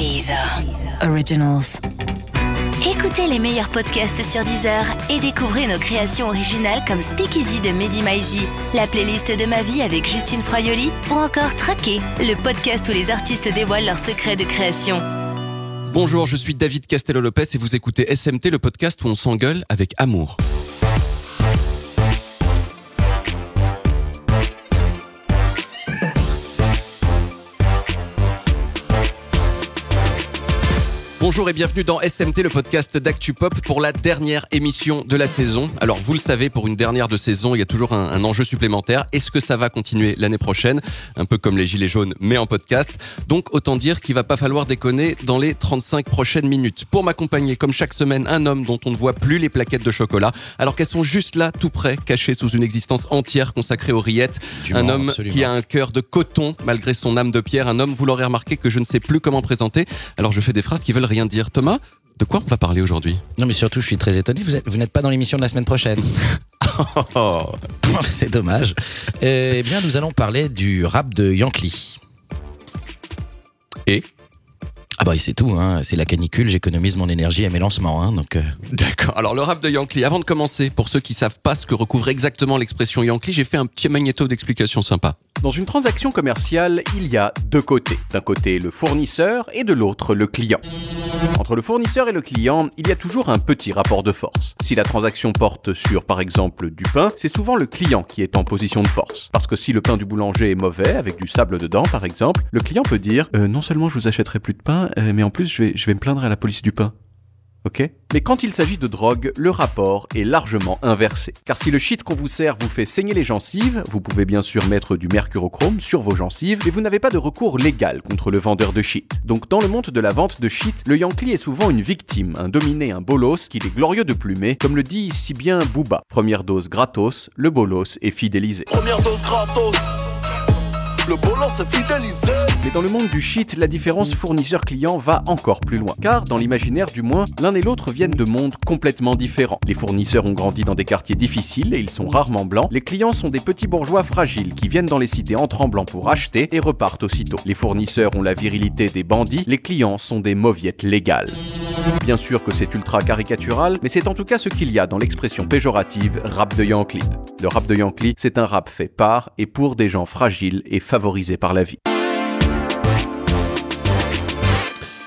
Deezer. Originals. Écoutez les meilleurs podcasts sur Deezer et découvrez nos créations originales comme Speakeasy de Mehdi Maizi, la playlist de ma vie avec Justine Froyoli ou encore Traqué, le podcast où les artistes dévoilent leurs secrets de création. Bonjour, je suis David Castello-Lopez et vous écoutez SMT, le podcast où on s'engueule avec amour. Bonjour et bienvenue dans SMT, le podcast d'ActuPop pour la dernière émission de la saison. Alors vous le savez, pour une dernière de saison, il y a toujours un, un enjeu supplémentaire. Est-ce que ça va continuer l'année prochaine? Un peu comme les Gilets jaunes, mais en podcast. Donc autant dire qu'il va pas falloir déconner dans les 35 prochaines minutes. Pour m'accompagner, comme chaque semaine, un homme dont on ne voit plus les plaquettes de chocolat, alors qu'elles sont juste là, tout près, cachées sous une existence entière consacrée aux rillettes. Du un homme absolument. qui a un cœur de coton malgré son âme de pierre. Un homme, vous l'aurez remarqué, que je ne sais plus comment présenter. Alors je fais des phrases qui veulent rien dire. Thomas, de quoi on va parler aujourd'hui? Non, mais surtout, je suis très étonné. Vous, êtes- vous n'êtes pas dans l'émission de la semaine prochaine. Oh, C'est dommage. Eh bien, nous allons parler du rap de Yankee. Et? Ah bah, c'est tout. Hein. C'est la canicule. J'économise mon énergie à mes lancements. Hein, donc, euh, D'accord. Alors le rap de Yankee. Avant de commencer, pour ceux qui savent pas ce que recouvre exactement l'expression Yankee, j'ai fait un petit magnéto d'explication sympa. Dans une transaction commerciale, il y a deux côtés. D'un côté le fournisseur et de l'autre le client. Entre le fournisseur et le client, il y a toujours un petit rapport de force. Si la transaction porte sur par exemple du pain, c'est souvent le client qui est en position de force. Parce que si le pain du boulanger est mauvais, avec du sable dedans par exemple, le client peut dire Euh, non seulement je vous achèterai plus de pain, euh, mais en plus je vais, je vais me plaindre à la police du pain. Mais quand il s'agit de drogue, le rapport est largement inversé. Car si le shit qu'on vous sert vous fait saigner les gencives, vous pouvez bien sûr mettre du mercurochrome sur vos gencives, mais vous n'avez pas de recours légal contre le vendeur de shit. Donc dans le monde de la vente de shit, le Yankee est souvent une victime, un dominé, un bolos qu'il est glorieux de plumer, comme le dit si bien Booba. Première dose gratos, le bolos est fidélisé. Première dose gratos. Le. Mais dans le monde du shit, la différence fournisseur-client va encore plus loin. Car, dans l'imaginaire du moins, l'un et l'autre viennent de mondes complètement différents. Les fournisseurs ont grandi dans des quartiers difficiles et ils sont rarement blancs. Les clients sont des petits bourgeois fragiles qui viennent dans les cités en tremblant pour acheter et repartent aussitôt. Les fournisseurs ont la virilité des bandits, les clients sont des mauviettes légales. Bien sûr que c'est ultra caricatural, mais c'est en tout cas ce qu'il y a dans l'expression péjorative rap de Yankee. Le rap de Yankee, c'est un rap fait par et pour des gens fragiles et favorisés par la vie.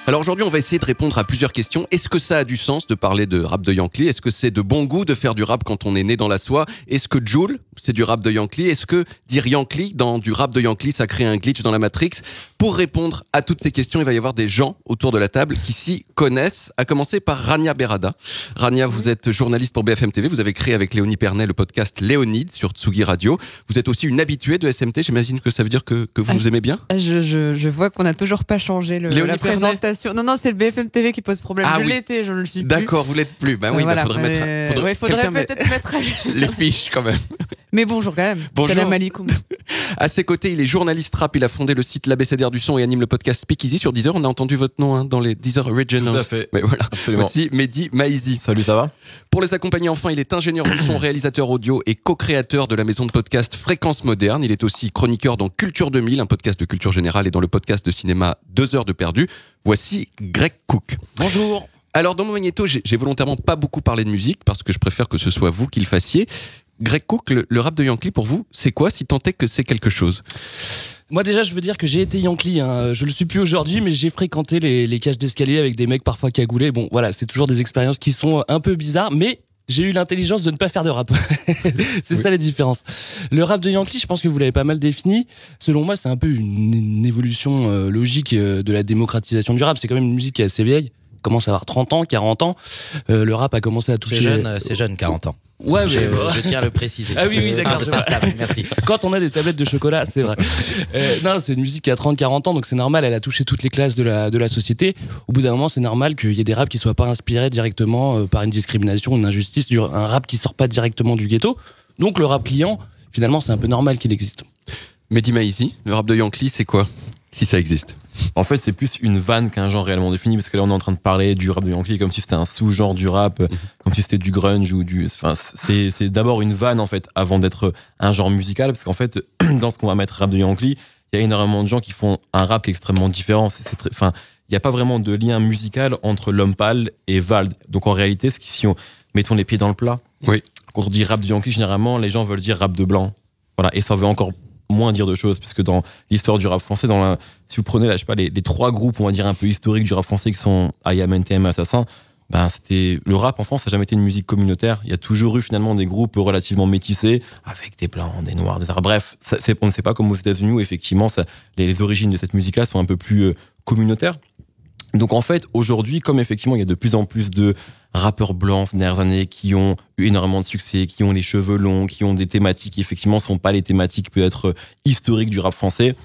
Alors aujourd'hui, on va essayer de répondre à plusieurs questions. Est-ce que ça a du sens de parler de rap de Yankee? Est-ce que c'est de bon goût de faire du rap quand on est né dans la soie? Est-ce que Joule, c'est du rap de Yankee? Est-ce que dire Yankee dans du rap de Yankee, ça crée un glitch dans la Matrix? Pour répondre à toutes ces questions, il va y avoir des gens autour de la table qui s'y connaissent, à commencer par Rania Berada. Rania, vous êtes journaliste pour BFM TV, vous avez créé avec Léonie Pernet le podcast Léonide sur Tsugi Radio. Vous êtes aussi une habituée de SMT, j'imagine que ça veut dire que, que vous Ah, nous aimez bien. Je, je, je vois qu'on n'a toujours pas changé le, Léonie la Pernet Non, non, c'est le BFM TV qui pose problème. Ah je oui. l'étais, je ne le suis plus. D'accord, vous l'êtes plus. Bah oui, Euh, bah voilà, faudrait mettre, mais- faudrait, ouais, faudrait quelqu'un met- peut-être mettre les fiches quand même. Mais bonjour quand même. Bonjour. Salam alaikum. À ses côtés, il est journaliste rap. Il a fondé le site L'ABCDR du son et anime le podcast Speakeasy sur Deezer. On a entendu votre nom hein, dans les Deezer Originals. Tout à fait. Mais voilà. Absolument. Aussi, Mehdi Maizi. Salut, ça va? Pour les accompagner, enfin, il est ingénieur du son, réalisateur audio et co-créateur de la maison de podcast Fréquence Moderne. Il est aussi chroniqueur dans Culture 2000, un podcast de culture générale, et dans le podcast de cinéma Deux heures de perdu. Voici Greg Cook. bonjour. Alors, dans mon magnéto, j'ai volontairement pas beaucoup parlé de musique parce que je préfère que ce soit vous qui le fassiez. Greg Cook, le, le rap de Yankee, pour vous, c'est quoi si tant est que c'est quelque chose? Moi déjà, je veux dire que j'ai été Yankee. Hein. Je le suis plus aujourd'hui, mais j'ai fréquenté les, les cages d'escalier avec des mecs parfois cagoulés. Bon, voilà, c'est toujours des expériences qui sont un peu bizarres, mais j'ai eu l'intelligence de ne pas faire de rap. c'est ça la différence. Le rap de Yankee, je pense que vous l'avez pas mal défini. Selon moi, c'est un peu une, une évolution euh, logique euh, de la démocratisation du rap. C'est quand même une musique qui est assez vieille. Commence à avoir 30 ans, 40 ans. Euh, le rap a commencé à toucher. C'est jeune, c'est jeune, 40 ans. Ouais, Je, mais je tiens à le préciser. Ah oui, oui, d'accord, Ah, merci. quand on a des tablettes de chocolat, c'est vrai. Euh, non, c'est une musique qui a 30-40 ans, donc c'est normal, elle a touché toutes les classes de la, de la société. Au bout d'un moment, c'est normal qu'il y ait des raps qui soient pas inspirés directement euh, par une discrimination, une injustice, un rap qui sort pas directement du ghetto. Donc le rap client, finalement, c'est un peu normal qu'il existe. Mehdi Maizi, le rap de Yankee, c'est quoi Si ça existe? En fait, c'est plus une vanne qu'un genre réellement défini, parce que là, on est en train de parler du rap de Yankee comme si c'était un sous-genre du rap, Mhm. comme si c'était du grunge ou du. Enfin, c'est d'abord une vanne, en fait, avant d'être un genre musical, parce qu'en fait, dans ce qu'on va mettre rap de Yankee, il y a énormément de gens qui font un rap qui est extrêmement différent. C'est très. Enfin, il n'y a pas vraiment de lien musical entre l'homme pâle et Vald. Donc en réalité, ce qui, si on mettons les pieds dans le plat, Oui. quand on dit rap de Yankee, généralement, les gens veulent dire rap de blanc. Voilà, et ça veut encore moins dire de choses, parce que dans l'histoire du rap français, dans la, si vous prenez là, je sais pas, les, trois groupes, on va dire un peu historiques du rap français qui sont IAM, NTM, Assassin, ben c'était le rap en France, ça n'a jamais été une musique communautaire. Il y a toujours eu finalement des groupes relativement métissés, avec des blancs, des noirs, des arabes. Bref, ça, on ne sait pas comme aux États-Unis où effectivement ça, les, les origines de cette musique-là sont un peu plus euh, communautaires. Donc en fait, aujourd'hui, comme effectivement il y a de plus en plus de rappeurs blancs ces dernières années qui ont eu énormément de succès, qui ont les cheveux longs, qui ont des thématiques qui effectivement sont pas les thématiques peut-être euh, historiques du rap français,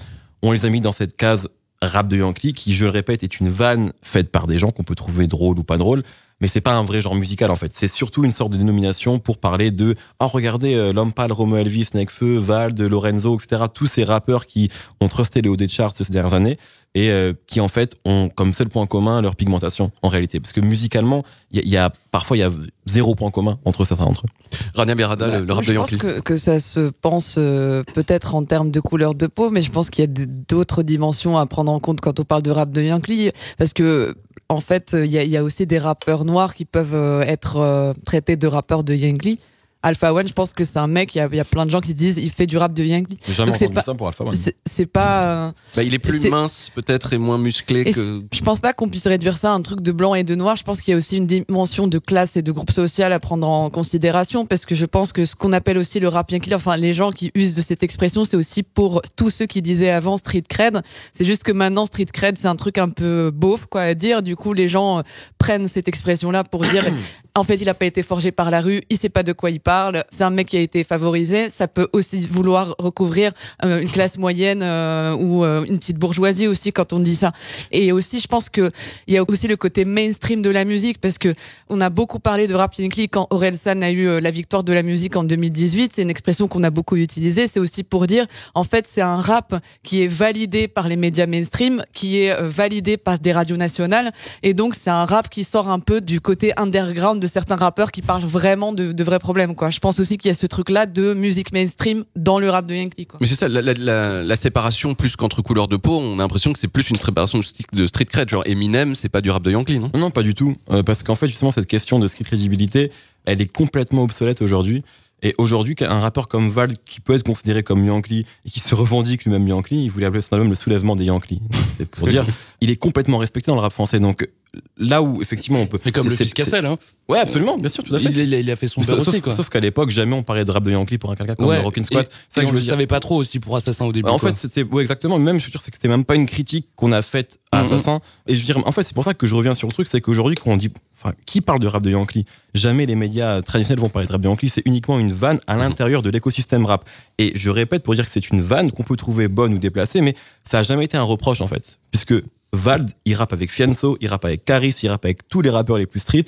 on les a mis dans cette case rap de Yankee qui, je le répète, est une vanne faite par des gens qu'on peut trouver drôle ou pas drôle, mais c'est pas un vrai genre musical en fait. C'est surtout une sorte de dénomination pour parler de oh regardez euh, Romo Elvis, Nekfeu, Vald, Lorenzo, etc. Tous ces rappeurs qui ont trusté les hauts des charts ces dernières années et euh, qui en fait ont comme seul point commun leur pigmentation en réalité. Parce que musicalement, il y, a- il y a parfois il y a zéro point commun entre certains d'entre eux. Rania Berada, le, le rap je de pense Yankee. que, que ça se pense euh, peut-être en termes de couleur de peau, mais je pense qu'il y a d'autres dimensions à prendre en compte quand on parle de rap de Yankee, parce que en fait, il y a, il y a aussi des rappeurs noirs qui peuvent euh, être euh, traités de rappeurs de Yankee. Alpha One, je pense que c'est un mec, il y, a, il y a plein de gens qui disent il fait du rap de Yankee. J'ai jamais entendu pas- ça pour Alpha One. C'est pas. euh, Bah, il est plus mince peut-être et moins musclé Et que. Je pense pas qu'on puisse réduire ça à un truc de blanc et de noir. Je pense qu'il y a aussi une dimension de classe et de groupe social à prendre en considération parce que je pense que ce qu'on appelle aussi le rap yankee, enfin les gens qui usent de cette expression, c'est aussi pour tous ceux qui disaient avant street cred. C'est juste que maintenant street cred, c'est un truc un peu beauf quoi à dire. Du coup, les gens euh, prennent cette expression-là pour dire en fait, il a pas été forgé par la rue, il sait pas de quoi il parle. C'est un mec qui a été favorisé. Ça peut aussi vouloir recouvrir euh, une classe moyenne euh, ou euh, une petite bourgeoisie aussi quand on dit ça. Et aussi, je pense que il y a aussi le côté mainstream de la musique parce que on a beaucoup parlé de rap Yankee quand Orelsan a eu la victoire de la musique en 2018. C'est une expression qu'on a beaucoup utilisée. C'est aussi pour dire, en fait, c'est un rap qui est validé par les médias mainstream, qui est validé par des radios nationales. Et donc, c'est un rap qui sort un peu du côté underground de certains rappeurs qui parlent vraiment de vrais problèmes, quoi. Je pense aussi qu'il y a ce truc-là de musique mainstream dans le rap de Yankee, quoi. Mais c'est ça, la, la, la, la séparation plus qu'entre couleurs de peau, on a l'impression que c'est plus une séparation de, street cred. Genre Eminem, c'est pas du rap de Yankee, non? Non, pas du tout. Euh, parce qu'en fait, justement, cette question de street crédibilité, elle est complètement obsolète aujourd'hui. Et aujourd'hui, un rappeur comme Val, qui peut être considéré comme Yankee, et qui se revendique lui-même Yankee, il voulait appeler son album le soulèvement des Yankees. C'est pour dire, il est complètement respecté dans le rap français. Donc là où, effectivement, on peut... Mais comme le fils Cassel, hein. Ouais, absolument, bien sûr, tout à fait. Il, il a- il a fait son Sauf, aussi, quoi. sauf qu'à l'époque, jamais on parlait de rap de Yankee pour un quelqu'un comme Ouais, Rockin' C'est ça je le dire. savait pas trop aussi pour Assassin au début. En quoi. fait, c'était ouais, exactement. Même, je suis sûr, c'est que c'était même pas une critique qu'on a faite à Mhm. Assassin. Et je veux dire, en fait, c'est pour ça que je reviens sur le truc, c'est qu'aujourd'hui, quand on dit, enfin, qui parle de rap de Yankee? Jamais les médias traditionnels vont parler de rap de Yankee. C'est uniquement une vanne à l'intérieur de l'écosystème rap. Et je répète pour dire que c'est une vanne qu'on peut trouver bonne ou déplacée, mais ça a jamais été un reproche en fait, puisque Vald, il rappe avec Fianso, il rappe avec Caris, il rappe avec tous les rappeurs les plus street,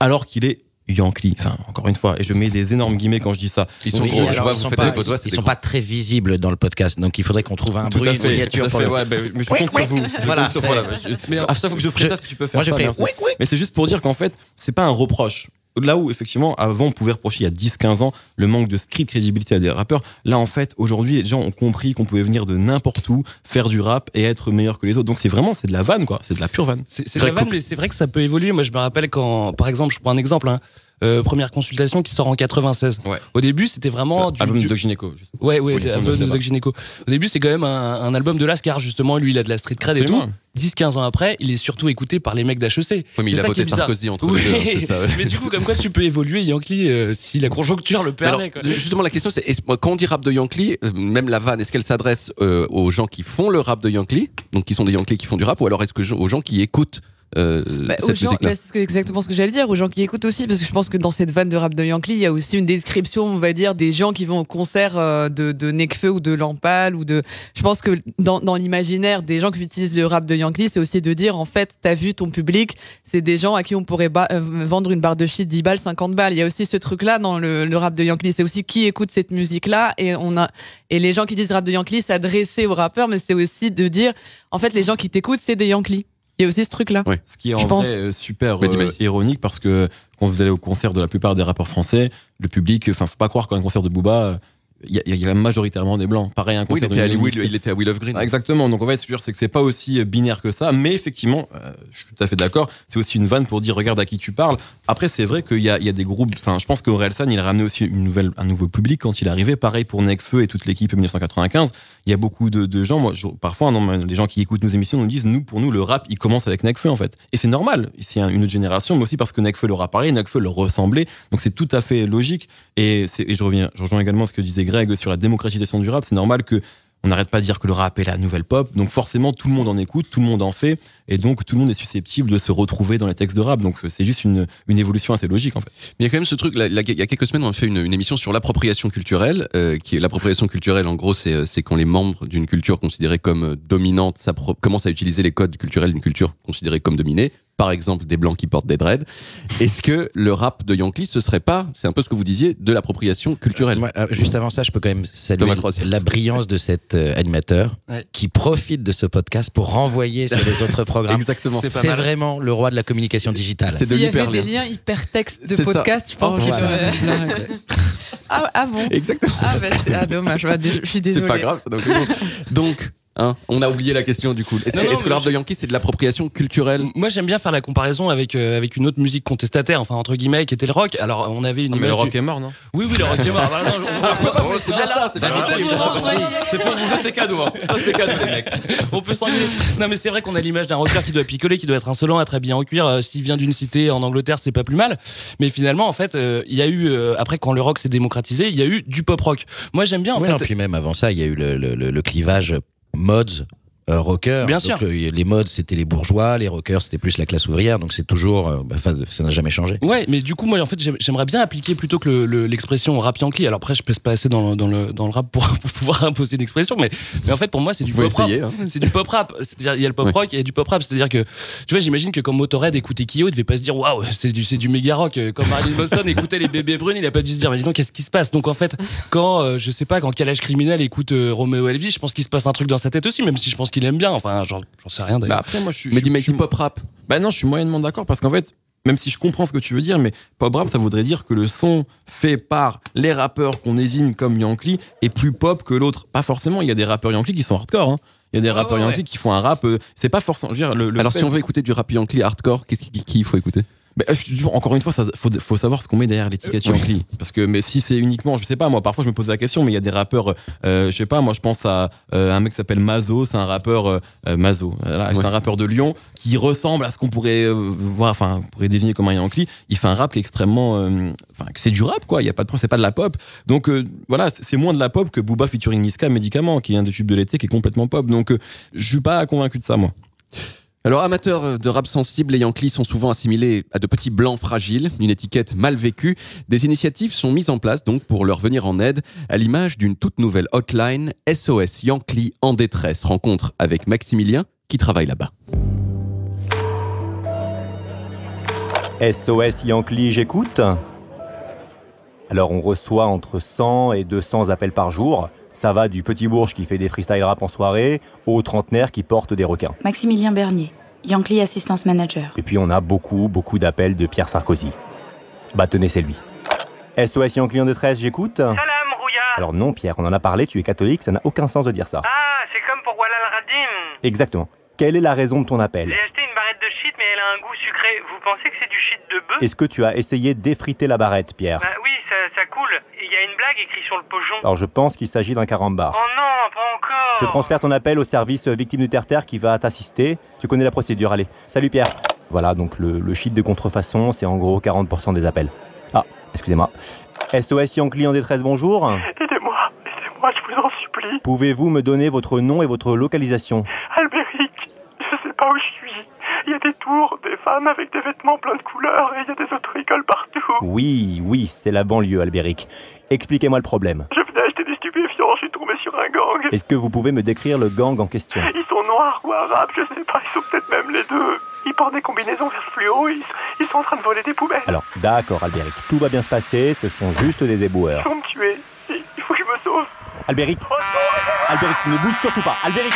alors qu'il est Yankee. Enfin, encore une fois, et je mets des énormes guillemets quand je dis ça. Ils sont Oui, gros, je vois, ils vous sont faites pas, vos doigts, ils des sont gros. pas très visibles dans le podcast, donc il faudrait qu'on trouve un Tout bruit, une à pour fait, le. ouais, bah, mais je compte sur vous. Je Voilà. compte sur- voilà, je- Mais à chaque fois que je ferai Je- ça, si tu peux faire Moi, je ça, merci. oui, oui. Mais c'est juste pour dire qu'en fait, c'est pas un reproche. Là où, effectivement, avant, on pouvait reprocher il y a 10-15 ans le manque de street crédibilité à des rappeurs. Là, en fait, aujourd'hui, les gens ont compris qu'on pouvait venir de n'importe où, faire du rap et être meilleur que les autres. Donc, c'est vraiment, c'est de la vanne, quoi. C'est de la pure vanne. C'est c'est de la Greg vanne, Cook. mais c'est vrai que ça peut évoluer. Moi, je me rappelle quand, par exemple, je prends un exemple, hein, euh, première consultation qui sort en 96. Ouais. Au début, c'était vraiment du, Album du- de Doc Gynéco. juste. Ouais, ouais, Oui, le de Doc Gynéco. Au début, c'est quand même un, un album de Lascar, justement. Lui, il a de la street cred et tout. Absolument. 10-15 ans après, il est surtout écouté par les mecs d'HEC. Oui, mais il a voté. Sarkozy entre Oui. les deux, hein, ça. ouais. Mais du coup, comme quoi tu peux évoluer, Yankee, euh, si la conjoncture le Mais alors, permet. quoi. justement, la question, c'est quand on dit rap de Yankee, euh, même la vanne, est-ce qu'elle s'adresse euh, aux gens qui font le rap de Yankee, donc qui sont des Yankees qui font du rap, ou alors est-ce que aux gens qui écoutent euh, Bah, aux cette gens, musique-là. bah, c'est exactement ce que j'allais dire aux gens qui écoutent aussi parce que je pense que dans cette vanne de rap de Yankee il y a aussi une description on va dire des gens qui vont au concert euh, de, de Nekfeu ou de Lampal ou de je pense que dans, dans l'imaginaire des gens qui utilisent le rap de Yankee c'est aussi de dire en fait t'as vu ton public c'est des gens à qui on pourrait ba- euh, vendre une barre de shit 10 balles 50 balles. Il y a aussi ce truc là dans le, le rap de Yankee c'est aussi qui écoute cette musique là et on a et les gens qui disent rap de Yankee s'adresser aux rappeurs mais c'est aussi de dire en fait les gens qui t'écoutent c'est des Yankees il y a aussi ce truc là Ce qui est en Je vrai pense. euh, super euh, ironique parce que quand vous allez au concert de la plupart des rappeurs français, le public, enfin, faut pas croire qu'un concert de Booba, euh, il y, a- y majoritairement des blancs. Pareil, un Oui, il concert était, à Music. il était à Will of Green. Ah, Exactement. Donc en fait, c'est que c'est pas aussi euh, binaire que ça, mais effectivement, euh, je suis tout à fait d'accord. C'est aussi une vanne pour dire regarde à qui tu parles. Après, c'est vrai qu'il y y a des groupes. Enfin, je pense qu'Orelsan, il a ramené aussi une nouvelle, un nouveau public quand il est arrivé. Pareil pour Necfeu et toute l'équipe 1995. Il y a beaucoup de, de gens. Moi, je- parfois, non, les gens qui écoutent nos émissions nous disent nous, pour nous, le rap, il commence avec Necfeu en fait. Et c'est normal. C'est un- une autre génération, mais aussi parce que Necfeu leur a parlé, Necfeu leur ressemblait. Donc c'est tout à fait logique. Et je reviens, je rejoins également ce que disait Greg sur la démocratisation du rap. C'est normal que on n'arrête pas de dire que le rap est la nouvelle pop, donc forcément tout le monde en écoute, tout le monde en fait, et donc tout le monde est susceptible de se retrouver dans les textes de rap. Donc c'est juste une, une évolution assez logique en fait. Mais il y a quand même ce truc, il y a quelques semaines, on a fait une, émission sur l'appropriation culturelle, euh, qui est l'appropriation culturelle, en gros, c'est euh, c'est quand les membres d'une culture considérée comme euh, dominante commencent à utiliser les codes culturels d'une culture considérée comme dominée. Par exemple, des blancs qui portent des dreads. Est-ce que le rap de Yankee, ce serait pas, c'est un peu ce que vous disiez, de l'appropriation culturelle Moi, euh, juste avant ça, je peux quand même saluer la brillance de cet euh, animateur Ouais. qui profite de ce podcast pour renvoyer sur les autres programmes. Exactement. C'est vraiment le roi de la communication digitale. C'est de S'il y avait l'hyperlien. des liens hypertextes de ça. podcast, je pense Oh, qu'il voilà. aurait- ah, ah bon Exactement. Ah, bah, c'est- ah, dommage, je suis désolée. C'est pas grave, ça. Donc, hein, on a oublié la question du coup. Est-ce que, mais rap de Yankee, c'est de l'appropriation culturelle Moi, j'aime bien faire la comparaison avec euh, avec une autre musique contestataire, enfin entre guillemets, qui était le rock. Alors, on avait une Non, mais image. le rock du- est mort, non? Oui, oui, le rock est mort. Non, pas- c'est bien ça, c'est Bah, renvoyez- C'est pour vous, ça, c'est cadeau. Hein. C'est cadeau, les mecs. on peut s'engueuler. Non, mais c'est vrai qu'on a l'image d'un rocker qui doit picoler, qui doit être insolent, être habillé en cuir. Euh, S'il vient d'une cité en Angleterre, c'est pas plus mal. Mais finalement, en fait, euh, il y a eu euh, après quand le rock s'est démocratisé, il y a eu du pop rock. Moi, j'aime bien en Oui, fait. puis même avant ça, il y a eu le, le- le- le clivage mods. Euh, rocker. Bien Donc, sûr. euh, les mods c'était les bourgeois, les rockers c'était plus la classe ouvrière, donc c'est toujours, euh, bah, enfin, ça n'a jamais changé. Ouais, mais du coup, moi, en fait, j'aime- j'aimerais bien appliquer plutôt que le- le- l'expression rap yankee. Alors après, je pèse pas assez dans le, dans le, dans le rap pour, pour pouvoir imposer une expression, mais, mais en fait, pour moi, c'est du pop rap. hein. C'est du pop rap. C'est-à-dire, il y a le pop Ouais. rock et il y a du pop rap. C'est-à-dire que, tu vois, j'imagine que quand Motorhead écoutait Kyo, il devait pas se dire, waouh, c'est du, c'est du méga rock. Comme Marilyn Manson écoutait les bébés brunes, il a pas dû se dire, mais dis donc, qu'est-ce qui se passe? Donc, en fait, quand, euh, je sais pas, quand Calage Criminel écoute euh, Romeo Elvis, je pense qu'il se passe un truc dans sa tête aussi, même si je pense qu'il aime bien. Enfin, j'en sais rien Bah d'ailleurs. après, moi, je suis. Mais suis- dis pop rap. Bah non, je suis moyennement d'accord parce qu'en fait, même si je comprends ce que tu veux dire, mais pop rap, ça voudrait dire que le son fait par les rappeurs qu'on désigne comme Yankee est plus pop que l'autre. Pas forcément, il y a des rappeurs Yankee qui sont hardcore. Hein. Il y a des Ouais, rappeurs ouais, Yankee ouais. qui font un rap. euh, c'est pas forcément. Je veux dire, le, le Alors, fait- si on veut écouter du rap Yankee hardcore, qu'est-ce qui, qui il faut écouter? Euh, encore une fois, ça, faut, faut savoir ce qu'on met derrière l'étiquette Euh, oui. Parce que mais si c'est uniquement, je sais pas, moi parfois je me pose la question, mais il y a des rappeurs, euh, je sais pas, moi je pense à euh, un mec qui s'appelle Mazo, c'est un rappeur euh, euh, Mazo, voilà, c'est un rappeur de Lyon qui ressemble à ce qu'on pourrait euh, voir, enfin on pourrait désigner comme un Yankee. Il fait un rap qui est extrêmement, euh, enfin c'est du rap quoi. Il y a pas de problème, c'est pas de la pop. Donc euh, voilà, c'est moins de la pop que Booba featuring Niska Médicament, qui est un des tubes de l'été, qui est complètement pop. Donc euh, je suis pas convaincu de ça moi. Alors, amateurs de rap sensible, les Yankees sont souvent assimilés à de petits blancs fragiles, une étiquette mal vécue. Des initiatives sont mises en place donc pour leur venir en aide, à l'image d'une toute nouvelle hotline SOS Yankee en détresse. Rencontre avec Maximilien qui travaille là-bas. SOS Yankee, j'écoute. Alors on reçoit entre 100 et 200 appels par jour. Ça va du petit bourge qui fait des freestyle rap en soirée au trentenaire qui porte des requins. Maximilien Bernier, Yankee Assistance Manager. Et puis on a beaucoup, beaucoup d'appels de Pierre Sarkozy. Bah tenez, c'est lui. SOS Yankee en détresse, j'écoute. Salam, rouillard Alors non, Pierre, on en a parlé, tu es catholique, ça n'a aucun sens de dire ça. Ah, c'est comme pour Walal Radim. Exactement. Quelle est la raison de ton appel? J'ai acheté une barrette de shit, mais elle a un goût sucré. Vous pensez que c'est du shit de bœuf? Est-ce que tu as essayé d'effriter la barrette, Pierre? Bah oui, ça, ça coule. Blague écrite sur le pojon. Alors je pense qu'il s'agit d'un carambar. Oh non, pas encore. Je transfère ton appel au service victime de terre-terre qui va t'assister. Tu connais la procédure, allez. Salut Pierre. Voilà, donc le, le shit de contrefaçon, c'est en gros 40% des appels. Ah, excusez-moi. SOS Yankee en détresse, bonjour. Aidez-moi, aidez-moi, je vous en supplie. Pouvez-vous me donner votre nom et votre localisation? Où je suis. Il y a des tours, des femmes avec des vêtements plein de couleurs et il y a des auto-écoles partout. Oui, oui, c'est la banlieue, Albéric. Expliquez-moi le problème. Je venais acheter des stupéfiants, je suis tombé sur un gang. Est-ce que vous pouvez me décrire le gang en question? Ils sont noirs ou arabes, je sais pas, ils sont peut-être même les deux. Ils portent des combinaisons vert fluo, ils, ils sont en train de voler des poubelles. Alors, d'accord, Albéric, tout va bien se passer, ce sont juste des éboueurs. Ils vont me tuer. Il faut que je me sauve. Albéric Oh non Albéric, ne bouge surtout pas Albéric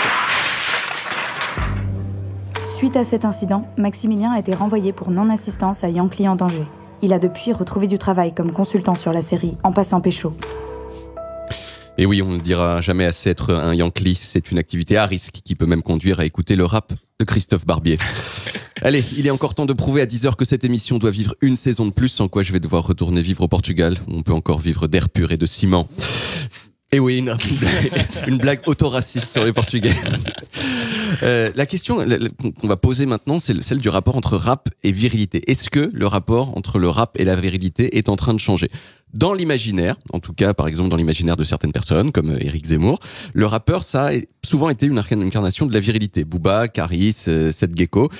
Suite à cet incident, Maximilien a été renvoyé pour non-assistance à Yankee en danger. Il a depuis retrouvé du travail comme consultant sur la série En passant pécho. Et oui, on ne dira jamais assez être un Yankee, c'est une activité à risque qui peut même conduire à écouter le rap de Christophe Barbier. Allez, il est encore temps de prouver à 10 heures que cette émission doit vivre une saison de plus, sans quoi je vais devoir retourner vivre au Portugal, où on peut encore vivre d'air pur et de ciment. Et oui, une, blague auto-raciste sur les Portugais. Euh, la question qu'on va poser maintenant, c'est le- celle du rapport entre rap et virilité. Est-ce que le rapport entre le rap et la virilité est en train de changer? Dans l'imaginaire, en tout cas par exemple dans l'imaginaire de certaines personnes, comme euh, Éric Zemmour, le rappeur, ça a souvent été une incarn- incarnation de la virilité. Booba, Caris, euh, Seth Gecko.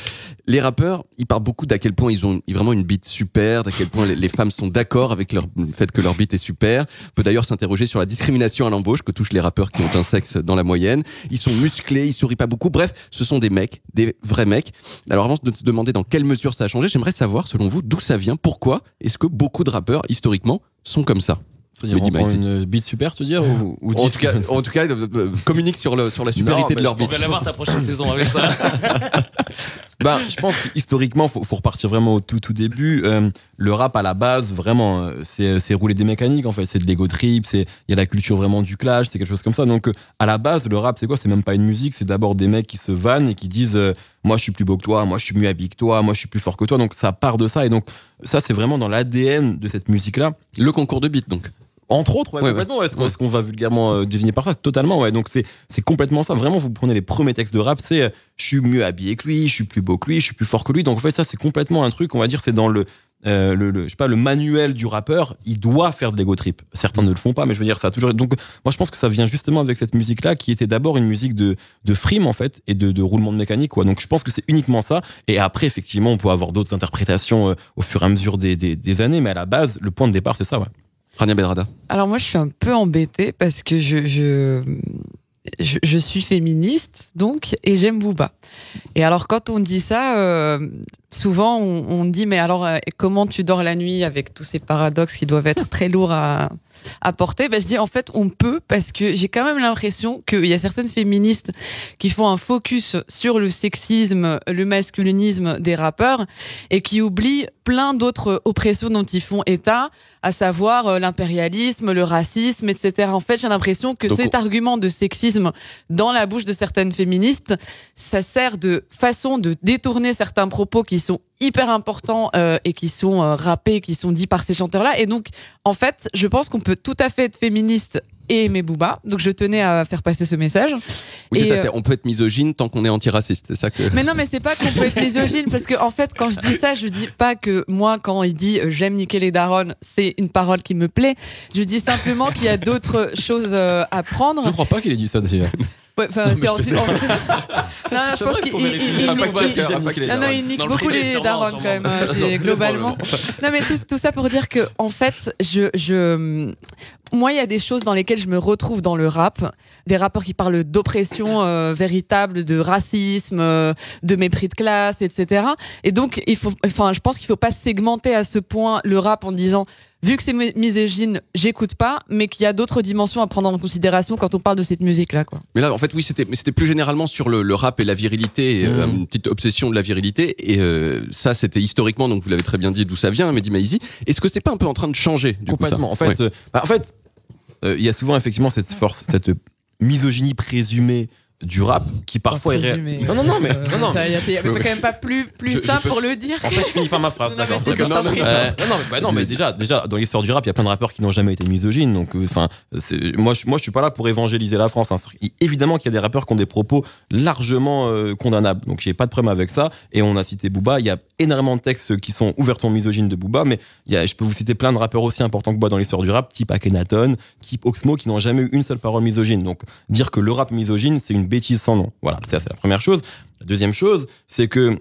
Les rappeurs, ils parlent beaucoup d'à quel point ils ont vraiment une beat super, d'à quel point les, femmes sont d'accord avec le fait que leur beat est super. On peut d'ailleurs s'interroger sur la discrimination à l'embauche que touchent les rappeurs qui ont un sexe dans la moyenne. Ils sont musclés, ils sourient pas beaucoup. Bref, ce sont des mecs, des vrais mecs. Alors avant de se demander dans quelle mesure ça a changé, j'aimerais savoir, selon vous, d'où ça vient, pourquoi est-ce que beaucoup de rappeurs, historiquement, sont comme ça on une bite super, tu veux dire ou, ou en tout cas, en tout cas, euh, communiquent sur, le, sur la supériorité Non, de leur je beat. On va l'avoir ta prochaine saison avec ça. Ben, je pense qu'historiquement, faut, faut repartir vraiment au tout tout début. Euh, le rap à la base, vraiment, euh, c'est c'est rouler des mécaniques en fait. C'est de l'ego trip, il y a la culture vraiment du clash, c'est quelque chose comme ça. Donc euh, à la base, le rap, c'est quoi? C'est même pas une musique, c'est d'abord des mecs qui se vannent et qui disent euh, moi je suis plus beau que toi, moi je suis mieux habillé que toi, moi je suis plus fort que toi. Donc ça part de ça et donc ça c'est vraiment dans l'ADN de cette musique là. Le concours de beat donc. Entre autres, ouais, Ouais, complètement. ouais. Est-ce qu'on va vulgairement euh, deviner par ça Totalement, ouais. Donc c'est c'est complètement ça. Vraiment, vous prenez les premiers textes de rap, c'est euh, je suis mieux habillé que lui, je suis plus beau que lui, je suis plus fort que lui. Donc en fait, ça c'est complètement un truc, on va dire, c'est dans le euh, le, le- je sais pas le manuel du rappeur. Il doit faire de l'ego trip. Certains ne le font pas, mais je veux dire ça a toujours. Donc moi je pense que ça vient justement avec cette musique là, qui était d'abord une musique de de frime en fait et de, de roulement de mécanique quoi. Donc je pense que c'est uniquement ça. Et après effectivement, on peut avoir d'autres interprétations euh, au fur et à mesure des, des des années, mais à la base, le point de départ c'est ça, ouais. Alors moi, je suis un peu embêtée parce que je, je, je, je suis féministe, donc, et j'aime Booba. Et alors, quand on dit ça, euh, souvent, on, on dit, mais alors, euh, comment tu dors la nuit avec tous ces paradoxes qui doivent être très lourds à, à porter ben, Je dis, en fait, on peut, parce que j'ai quand même l'impression qu'il y a certaines féministes qui font un focus sur le sexisme, le masculinisme des rappeurs, et qui oublient plein d'autres oppressions dont ils font état, à savoir euh, l'impérialisme, le racisme, etc. En fait, j'ai l'impression que Donc, cet on- argument de sexisme dans la bouche de certaines féministes, ça sert de façon de détourner certains propos qui sont hyper importants euh, et qui sont euh, rappés, qui sont dits par ces chanteurs-là. Et donc, en fait, je pense qu'on peut tout à fait être féministe et aimer Booba. Donc, je tenais à faire passer ce message. Oui, c'est ça. euh, On peut être misogyne tant qu'on est antiraciste. C'est ça que. mais non, mais c'est pas qu'on peut être misogyne parce que en fait, quand je dis ça, je dis pas que moi, quand il dit euh, j'aime niquer les darons, c'est une parole qui me plaît. Je dis simplement qu'il y a d'autres choses à prendre. Je crois pas qu'il ait dit ça d'ailleurs. Ouais, enfin, c'est en- en- non, non, je pense qu'il il- nique beaucoup les darons quand même, j'ai- globalement. Non, mais tout, tout ça pour dire que, en fait, je, je, moi, il y a des choses dans lesquelles je me retrouve dans le rap, des rappeurs qui parlent d'oppression euh, véritable, de racisme, euh, de mépris de classe, etc. Et donc, il faut, enfin, je pense qu'il faut pas segmenter à ce point le rap en disant vu que c'est mi- misogyne, j'écoute pas, mais qu'il y a d'autres dimensions à prendre en considération quand on parle de cette musique-là, quoi. Mais là, en fait, oui, c'était, mais c'était plus généralement sur le, le rap et la virilité, et, euh, Mhm. une petite obsession de la virilité. Et euh, ça, c'était historiquement, donc vous l'avez très bien dit d'où ça vient, Mehdi Maizi. Est-ce que c'est pas un peu en train de changer du coup, Complètement. en fait, Ouais. euh, bah, en fait, euh, il y a souvent effectivement cette force, cette misogynie présumée du rap qui parfois est. Présumé. Non, non, non, mais Euh, non, non. ça, Il y a, il y a quand même pas plus, plus Je- je simple peux- pour le dire. En fait, je finis par ma phrase, Non, non, d'accord. je t'en prie. euh, non, non, mais, bah, non, mais déjà, déjà, dans l'histoire du rap, il y a plein de rappeurs qui n'ont jamais été misogynes. Donc, euh, enfin, moi, je, moi, je suis pas là pour évangéliser la France. hein. Évidemment qu'il y a des rappeurs qui ont des propos largement euh, condamnables. Donc, j'ai pas de problème avec ça. Et on a cité Booba. Il y a énormément de textes qui sont ouvertement misogynes de Booba, mais il y a, je peux vous citer plein de rappeurs aussi importants que Booba dans l'histoire du rap, type Akhenaton, type Oxmo, qui n'ont jamais eu une seule parole misogyne. Donc, dire que le rap misogyne, c'est une bêtise sans nom. Voilà, c'est la première chose. La deuxième chose, c'est que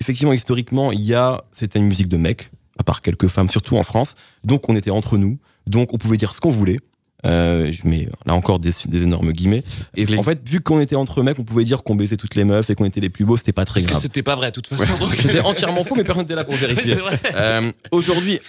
effectivement, historiquement, il y a, c'était une musique de mecs, à part quelques femmes, surtout en France. Donc, on était entre nous. Donc, on pouvait dire ce qu'on voulait. Euh, je mets là encore des, des énormes guillemets. Et en fait, vu qu'on était entre mecs, on pouvait dire qu'on baisait toutes les meufs et qu'on était les plus beaux. C'était pas très Parce que grave. c'était pas vrai, de toute façon. C'était entièrement faux, mais personne n'était là pour vérifier. Euh, Aujourd'hui,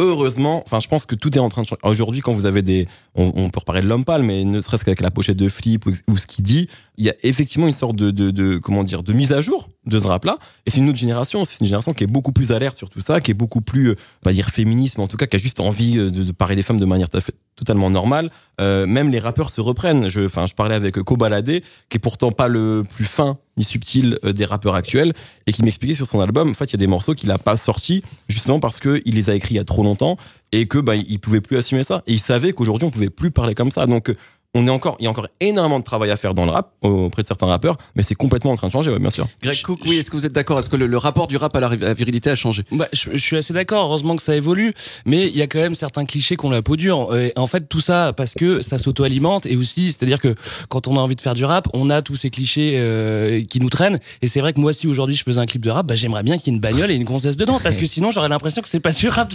heureusement, enfin, je pense que tout est en train de changer. Aujourd'hui, quand vous avez des, on, peut reparler de l'homme pâle, mais ne serait-ce qu'avec la pochette de Flip ou ce qu'il dit, il y a effectivement une sorte de, de, comment dire, de mise à jour de ce rap-là. Et c'est une autre génération, c'est une génération qui est beaucoup plus alerte sur tout ça, qui est beaucoup plus, euh, dire féministe, mais en tout cas qui a juste envie euh, de, parler des femmes de manière totalement normale. Euh, même les rappeurs se reprennent. Je, enfin, je parlais avec Kobalade, qui est pourtant pas le plus fin ni subtil des rappeurs actuels, et qui m'expliquait sur son album, en fait, il y a des morceaux qu'il a pas sortis justement parce que il les a écrits il y a trop longtemps et que bah, il pouvait plus assumer ça. Et il savait qu'aujourd'hui on pouvait plus parler comme ça. Donc on est encore, il y a encore énormément de travail à faire dans le rap auprès de certains rappeurs, mais c'est complètement en train de changer, ouais, bien sûr. Greg Cook, oui, est-ce que vous êtes d'accord? Est-ce que le, le rapport du rap à la, ri- à la virilité a changé? Bah, je, je suis assez d'accord. Heureusement que ça évolue, mais il y a quand même certains clichés qu'on la peau dure. Et en fait, tout ça parce que ça s'auto-alimente et aussi, c'est-à-dire que quand on a envie de faire du rap, on a tous ces clichés euh, qui nous traînent. Et c'est vrai que moi, si aujourd'hui je faisais un clip de rap, bah, j'aimerais bien qu'il y ait une bagnole et une gonzesse dedans, parce que sinon j'aurais l'impression que c'est pas du rap,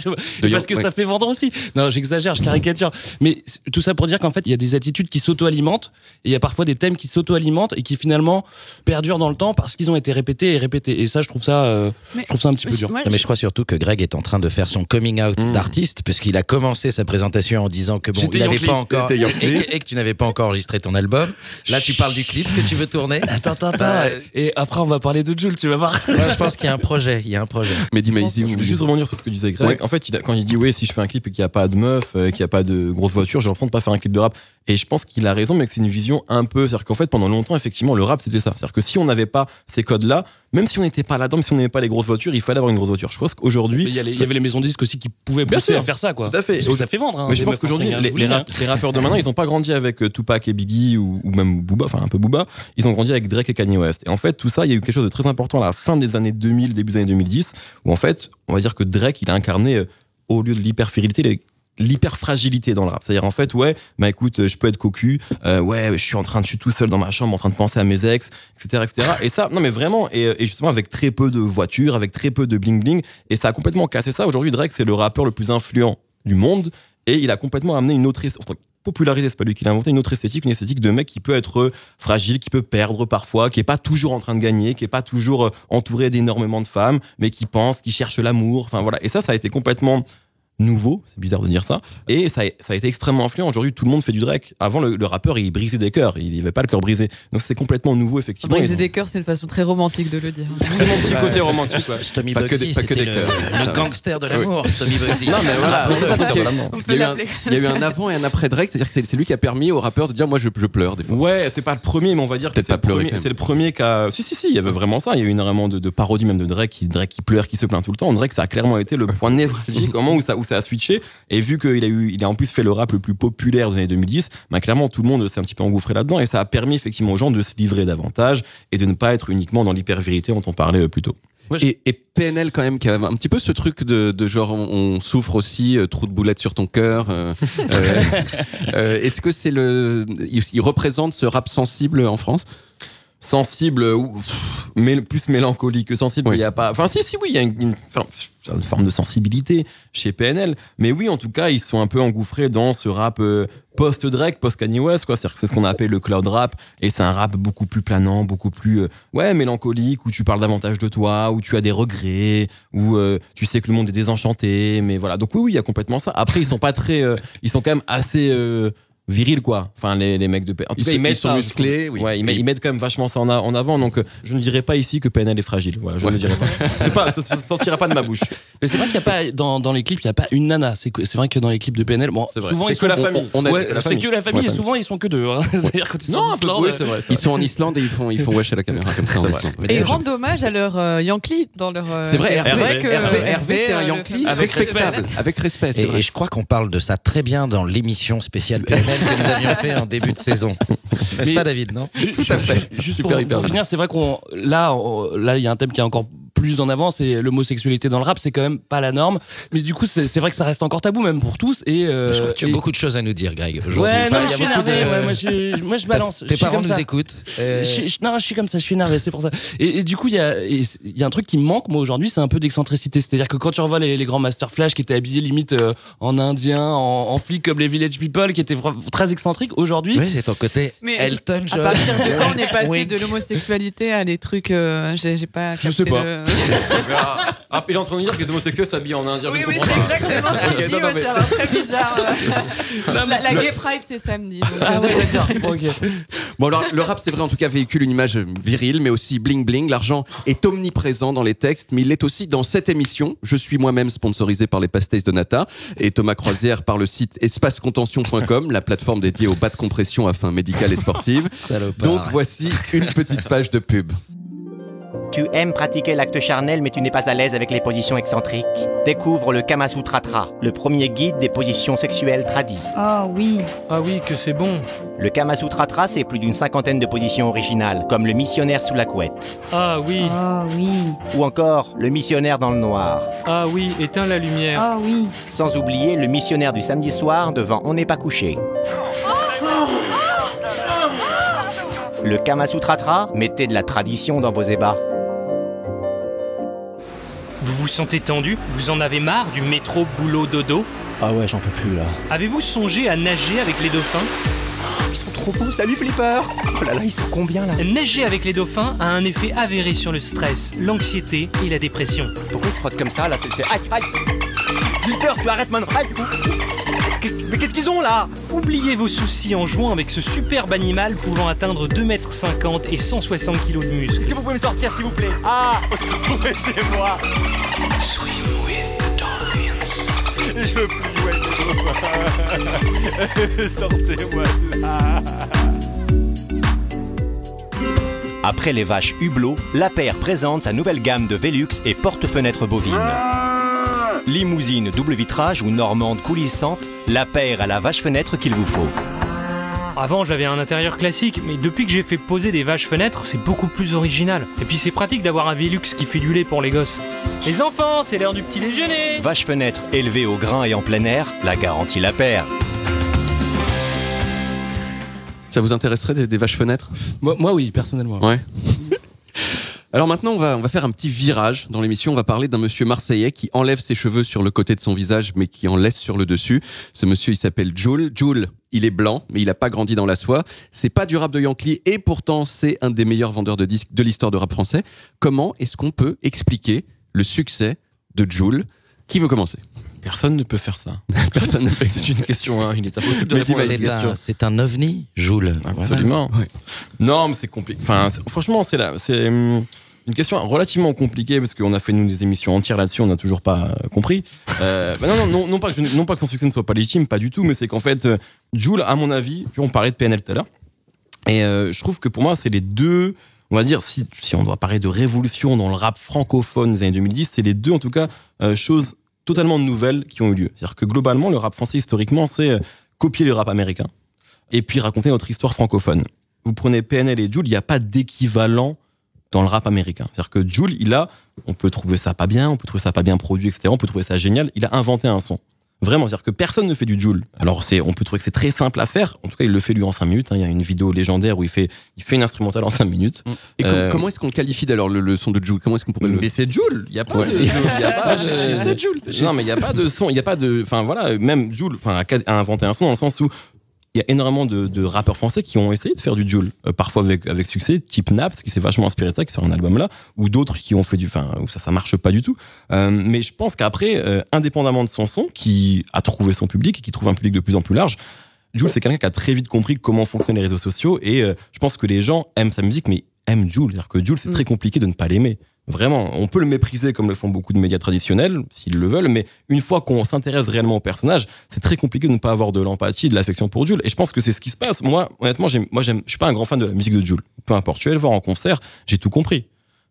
parce que ouais. ça fait vendre aussi. Non, j'exagère, je caricature. Mais tout ça pour dire qu'en fait, il y a des attitudes qui s'auto-alimentent et il y a parfois des thèmes qui s'auto-alimentent et qui finalement perdurent dans le temps parce qu'ils ont été répétés et répétés. Et ça, je trouve ça, euh, Mais- je trouve ça un petit peu dur. Moi, Non, mais je crois surtout que Greg est en train de faire son coming out Mm. d'artiste, parce qu'il a commencé sa présentation en disant que bon, il n'avait pas encore et que, et que tu n'avais pas encore enregistré ton album. Là, tu parles du clip que tu veux tourner. Attends, attends, attends. Bah, Et après, on va parler de Jules, tu vas voir. Je pense qu'il y a un projet. Il y a un projet. Mehdi Maizi, Je voulais juste rebondir sur ce que disait Greg. Ouais. En fait, il a- quand il dit oui, si je fais un clip et qu'il n'y a pas de meuf, euh, qu'il n'y a pas de grosse voiture, j'ai l'impression de pas faire un clip de rap. Et je pense qu'il a raison, mais que c'est une vision un peu. C'est-à-dire qu'en fait, pendant longtemps, effectivement, le rap c'était ça. C'est-à-dire que si on n'avait pas ces codes-là, même si on n'était pas là-dedans, même si on n'avait pas les grosses voitures, il fallait avoir une grosse voiture. Je pense qu'aujourd'hui, Il y, avait les maisons de disques aussi qui pouvaient pousser à faire ça, quoi. Tout à fait. Ça fait vendre. Hein, Mais je pense qu'aujourd'hui, les, hein, rap- les rappeurs de maintenant, ils n'ont pas grandi avec euh, Tupac et Biggie ou, ou même Booba, enfin un peu Booba. Ils ont grandi avec Drake et Kanye West. Et en fait, tout ça, il y a eu quelque chose de très important à la fin des années 2000, début des années 2010, où en fait, on va dire que Drake, il a incarné, euh, au lieu de l'hyperférité, les- l'hyperfragilité dans le rap. C'est-à-dire en fait, ouais, bah écoute, je peux être cocu, euh, ouais, je suis en train de, je suis tout seul dans ma chambre en train de penser à mes ex, etc., etc. Et ça, non mais vraiment, et, euh, et justement avec très peu de voitures, avec très peu de bling bling, et ça a complètement cassé ça. Aujourd'hui, Drake, c'est le rappeur le plus influent du monde, et il a complètement amené une autre popularisé, c'est pas lui qui l'a inventé, une autre esthétique, une esthétique de mec qui peut être euh, fragile, qui peut perdre parfois, qui est pas toujours en train de gagner, qui est pas toujours euh, entouré d'énormément de femmes, mais qui pense, qui cherche l'amour, enfin voilà. Et ça, ça a été complètement nouveau, c'est bizarre de dire ça, et ça a, ça a été extrêmement influent. Aujourd'hui, tout le monde fait du Drake. Avant, le, le rappeur, il brisait des cœurs, il avait pas le cœur brisé. Donc c'est complètement nouveau, effectivement. Briser des cœurs, c'est une façon très romantique de le dire. C'est mon petit côté romantique. ouais. Stomy Pas que Bugsy, des- pas que des le, cœurs. le gangster de l'amour, Stomy Bugsy. Non, mais voilà, donc, il y a- Il y, eu un, avant et un après Drake, c'est-à-dire que c'est lui qui a permis aux rappeurs de dire moi je, je pleure des fois. Ouais, c'est pas le premier, mais on va dire que Peut-être c'est pas le, le premier qui a. Si, si, si, il y avait vraiment ça. Il y a eu énormément de, de parodies, même de Drake qui, Drake qui pleure, qui se plaint tout le temps. Drake, ça a clairement été le point névralgique au moment où ça, ça a switché. Et vu qu'il a eu, il a en plus fait le rap le plus populaire des années 2010, bah, clairement, tout le monde s'est un petit peu engouffré là-dedans. Et ça a permis effectivement aux gens de se livrer davantage et de ne pas être uniquement dans l'hyper-vérité dont on parlait euh, plus tôt. Et, et PNL quand même qui a un petit peu ce truc de, de genre on, on souffre aussi euh, trou de boulette sur ton cœur. euh, euh, euh, Est-ce que c'est le il, il représente ce rap sensible en France? Sensible ou pff, mais plus mélancolique que sensible Oui. il y a pas enfin si si oui il y a une, une forme- une forme de sensibilité chez PNL mais oui en tout cas ils sont un peu engouffrés dans ce rap euh, post Drake post Kanye West quoi c'est ce qu'on a appelé le cloud rap. Et c'est un rap beaucoup plus planant beaucoup plus euh, ouais mélancolique où tu parles davantage de toi où tu as des regrets où euh, tu sais que le monde est désenchanté. Mais voilà. Donc oui oui il y a complètement ça. Après ils sont pas très ils sont quand même assez euh, virils quoi enfin les, les mecs de PNL en tout Ils cas, sont- ils mettent ils sont ça, musclés, oui. ouais ils, mettent, ils mettent quand même vachement ça en, a- en avant donc euh, je ne dirais pas ici que PNL est fragile voilà je Ouais. ne le dirais pas c'est pas ça, ça sortira pas de ma bouche Mais c'est vrai qu'il n'y a pas, dans, dans les clips, il n'y a pas une nana. C'est vrai que dans les clips de PNL, bon, souvent C'est ils que sont. la on- famille. on- On a- ouais, la c'est que la famille et souvent ils sont que deux. hein. C'est-à-dire quand ils sont en un peu- Islande, oui, c'est vrai, Ils sont en Islande et ils font ils font wesh à la caméra comme ça. en. Islande. Et ils rendent hommage à leur euh, Yankee dans leur. euh, C'est vrai, c'est Hervé, vrai que, Hervé, euh, Hervé, c'est un euh, Yankee respectable, avec respect. et je crois qu'on parle de ça très bien dans l'émission spéciale PNL que nous avions fait en début de saison. N'est-ce Mais- pas, David, non? Tout à fait. Juste Super, pour, hyper pour finir, c'est vrai qu'on là on- là il y a un thème qui est encore plus en avant, c'est l'homosexualité dans le rap, c'est quand même pas la norme. Mais du coup, c'est vrai que ça reste encore tabou même pour tous. Et euh, Je crois que tu as beaucoup de choses à nous dire, Greg. Ouais, non, je a suis énervé. de- ouais, moi, je, moi, je balance. Tes parents nous écoutent. euh, Je- je- non, je suis comme ça, je suis énervé, c'est pour ça. Et, et du coup, il y a, y a un truc qui me manque, moi, aujourd'hui, c'est un peu d'excentricité. C'est-à-dire que quand tu revois les, les grands Master Flash qui étaient habillés limite euh, en indien, en, en flic comme les Village People, qui étaient très excentriques, aujourd'hui, Oui, c'est ton côté Mais Elton à partir de quand on est passé Oui. de l'homosexualité à des trucs, euh, j'ai pas. Je sais pas. le- Ah, il est en train de dire que les homosexuels s'habillent en indien. Oui, je oui, c'est exactement non, non, mais- ça va très bizarre. La, la Gay Pride, c'est samedi. donc, Ah euh, ouais, d'accord. Bon alors le rap c'est vrai en tout cas véhicule une image virile mais aussi bling bling. L'argent est omniprésent dans les textes mais il l'est aussi dans cette émission. Je suis moi-même sponsorisé par les pastéis de Nata et Thomas Croisière par le site espacecontention.com, la plateforme dédiée aux bas de compression à fin médicale et sportive. Salopard. Donc voici une petite page de pub. Tu aimes pratiquer l'acte charnel mais tu n'es pas à l'aise avec les positions excentriques Découvre le Kama Sutra Tra, le premier guide des positions sexuelles tradies. Oh oui. Ah oui, que c'est bon. Le Kama Sutra Tra, c'est plus d'une cinquantaine de positions originales, comme le missionnaire sous la couette. Ah oui. Oh oui. Ou encore le missionnaire dans le noir. Ah oui, éteins la lumière. Oh oui. Sans oublier le missionnaire du samedi soir devant On n'est pas couché. Le Kama Sutra Tra, mettez de la tradition dans vos ébats. Vous vous sentez tendu? Vous en avez marre du métro boulot dodo Ah ouais, j'en peux plus là. Avez-vous songé à nager avec les dauphins Ils sont trop beaux, salut Flipper Oh là là, ils sont combien là Nager avec les dauphins a un effet avéré sur le stress, l'anxiété et la dépression. Pourquoi ils se frottent comme ça là C'est. c'est- Aïe, aïe Flipper, tu arrêtes maintenant Aïe Mais qu'est-ce qu'ils ont là Oubliez vos soucis en jouant avec ce superbe animal pouvant atteindre 2m50 et 160 kg de muscles. Est-ce que vous pouvez me sortir s'il vous plaît? Ah Au secours, aidez-moi Je veux plus Sortez-moi de là Après les vaches Hublot, La Paire présente sa nouvelle gamme de Velux et porte-fenêtres bovines. Limousine double vitrage ou normande coulissante, La Paire a la vache-fenêtre qu'il vous faut. Avant, j'avais un intérieur classique, mais depuis que j'ai fait poser des vaches fenêtres, c'est beaucoup plus original. Et puis c'est pratique d'avoir un Velux qui fait du lait pour les gosses. Les enfants, c'est l'heure du petit déjeuner Vache-fenêtre élevée au grain et en plein air, la garantie La Paire. Ça vous intéresserait des, des vaches fenêtres? Moi, moi, oui, personnellement. Ouais. Alors maintenant, on va, faire un petit virage dans l'émission. On va parler d'un monsieur marseillais qui enlève ses cheveux sur le côté de son visage, mais qui en laisse sur le dessus. Ce monsieur, il s'appelle Jules. Jules, il est blanc, mais il n'a pas grandi dans la soie. C'est pas du rap de Yankee, et pourtant, c'est un des meilleurs vendeurs de disques de l'histoire de rap français. Comment est-ce qu'on peut expliquer le succès de Jules Qui veut commencer? Personne ne peut faire ça. Personne ne peut. C'est une question, hein. il est impossible de Mais répondre à dis-moi, cette C'est question. un, c'est un ovni, Joule. Absolument. Non, mais c'est compliqué. Enfin, franchement, c'est là, c'est hum, une question relativement compliquée parce qu'on a fait nous des émissions entières là-dessus, on n'a toujours pas euh, compris. Euh, bah non, non, non, non pas que je- non pas que son succès ne soit pas légitime, pas du tout, mais c'est qu'en fait, euh, Jules, à mon avis, on parlait de PNL tout à l'heure, et je trouve que pour moi, c'est les deux. On va dire, si, si on doit parler de révolution dans le rap francophone des années 2010, c'est les deux, en tout cas, choses totalement nouvelles qui ont eu lieu. C'est-à-dire que globalement, le rap français, historiquement, c'est euh, copier le rap américain et puis raconter notre histoire francophone. Vous prenez PNL et Jules, il n'y a pas d'équivalent dans le rap américain. C'est-à-dire que Jules, il a, on peut trouver ça pas bien, on peut trouver ça pas bien produit, etc. On peut trouver ça génial. Il a inventé un son. Vraiment, c'est-à-dire que personne ne fait du Joule. Alors, c'est, on peut trouver que c'est très simple à faire. En tout cas, il le fait lui en 5 minutes. hein. Il y a une vidéo légendaire où il fait, il fait une instrumentale en 5 minutes. Et com- Euh, comment est-ce qu'on le qualifie d'ailleurs le, le son de Jules Comment est-ce qu'on pourrait le mais c'est Joule, il y a pas Ouais. de il y a pas de- C'est c'est Non mais il y a pas de son, il y a pas de enfin voilà, même Joule enfin a inventé un son dans le sens où il y a énormément de, rappeurs français qui ont essayé de faire du Joule, euh, parfois avec, avec succès, type Naps, qui s'est vachement inspiré de ça, qui sort un album là, ou d'autres qui ont fait du, enfin, ça, ça marche pas du tout. Euh, mais je pense qu'après, euh, indépendamment de son son, qui a trouvé son public et qui trouve un public de plus en plus large, Jules, c'est quelqu'un qui a très vite compris comment fonctionnent les réseaux sociaux et euh, je pense que les gens aiment sa musique, mais aiment Jules. C'est-à-dire que Jules, c'est très compliqué de ne pas l'aimer. Vraiment, on peut le mépriser comme le font beaucoup de médias traditionnels, s'ils le veulent, mais une fois qu'on s'intéresse réellement au personnage, c'est très compliqué de ne pas avoir de l'empathie, de l'affection pour Jules. Et je pense que c'est ce qui se passe. Moi, honnêtement, j'aime, moi, j'aime, je suis pas un grand fan de la musique de Jules. Peu importe, je suis allé le voir en concert, j'ai tout compris.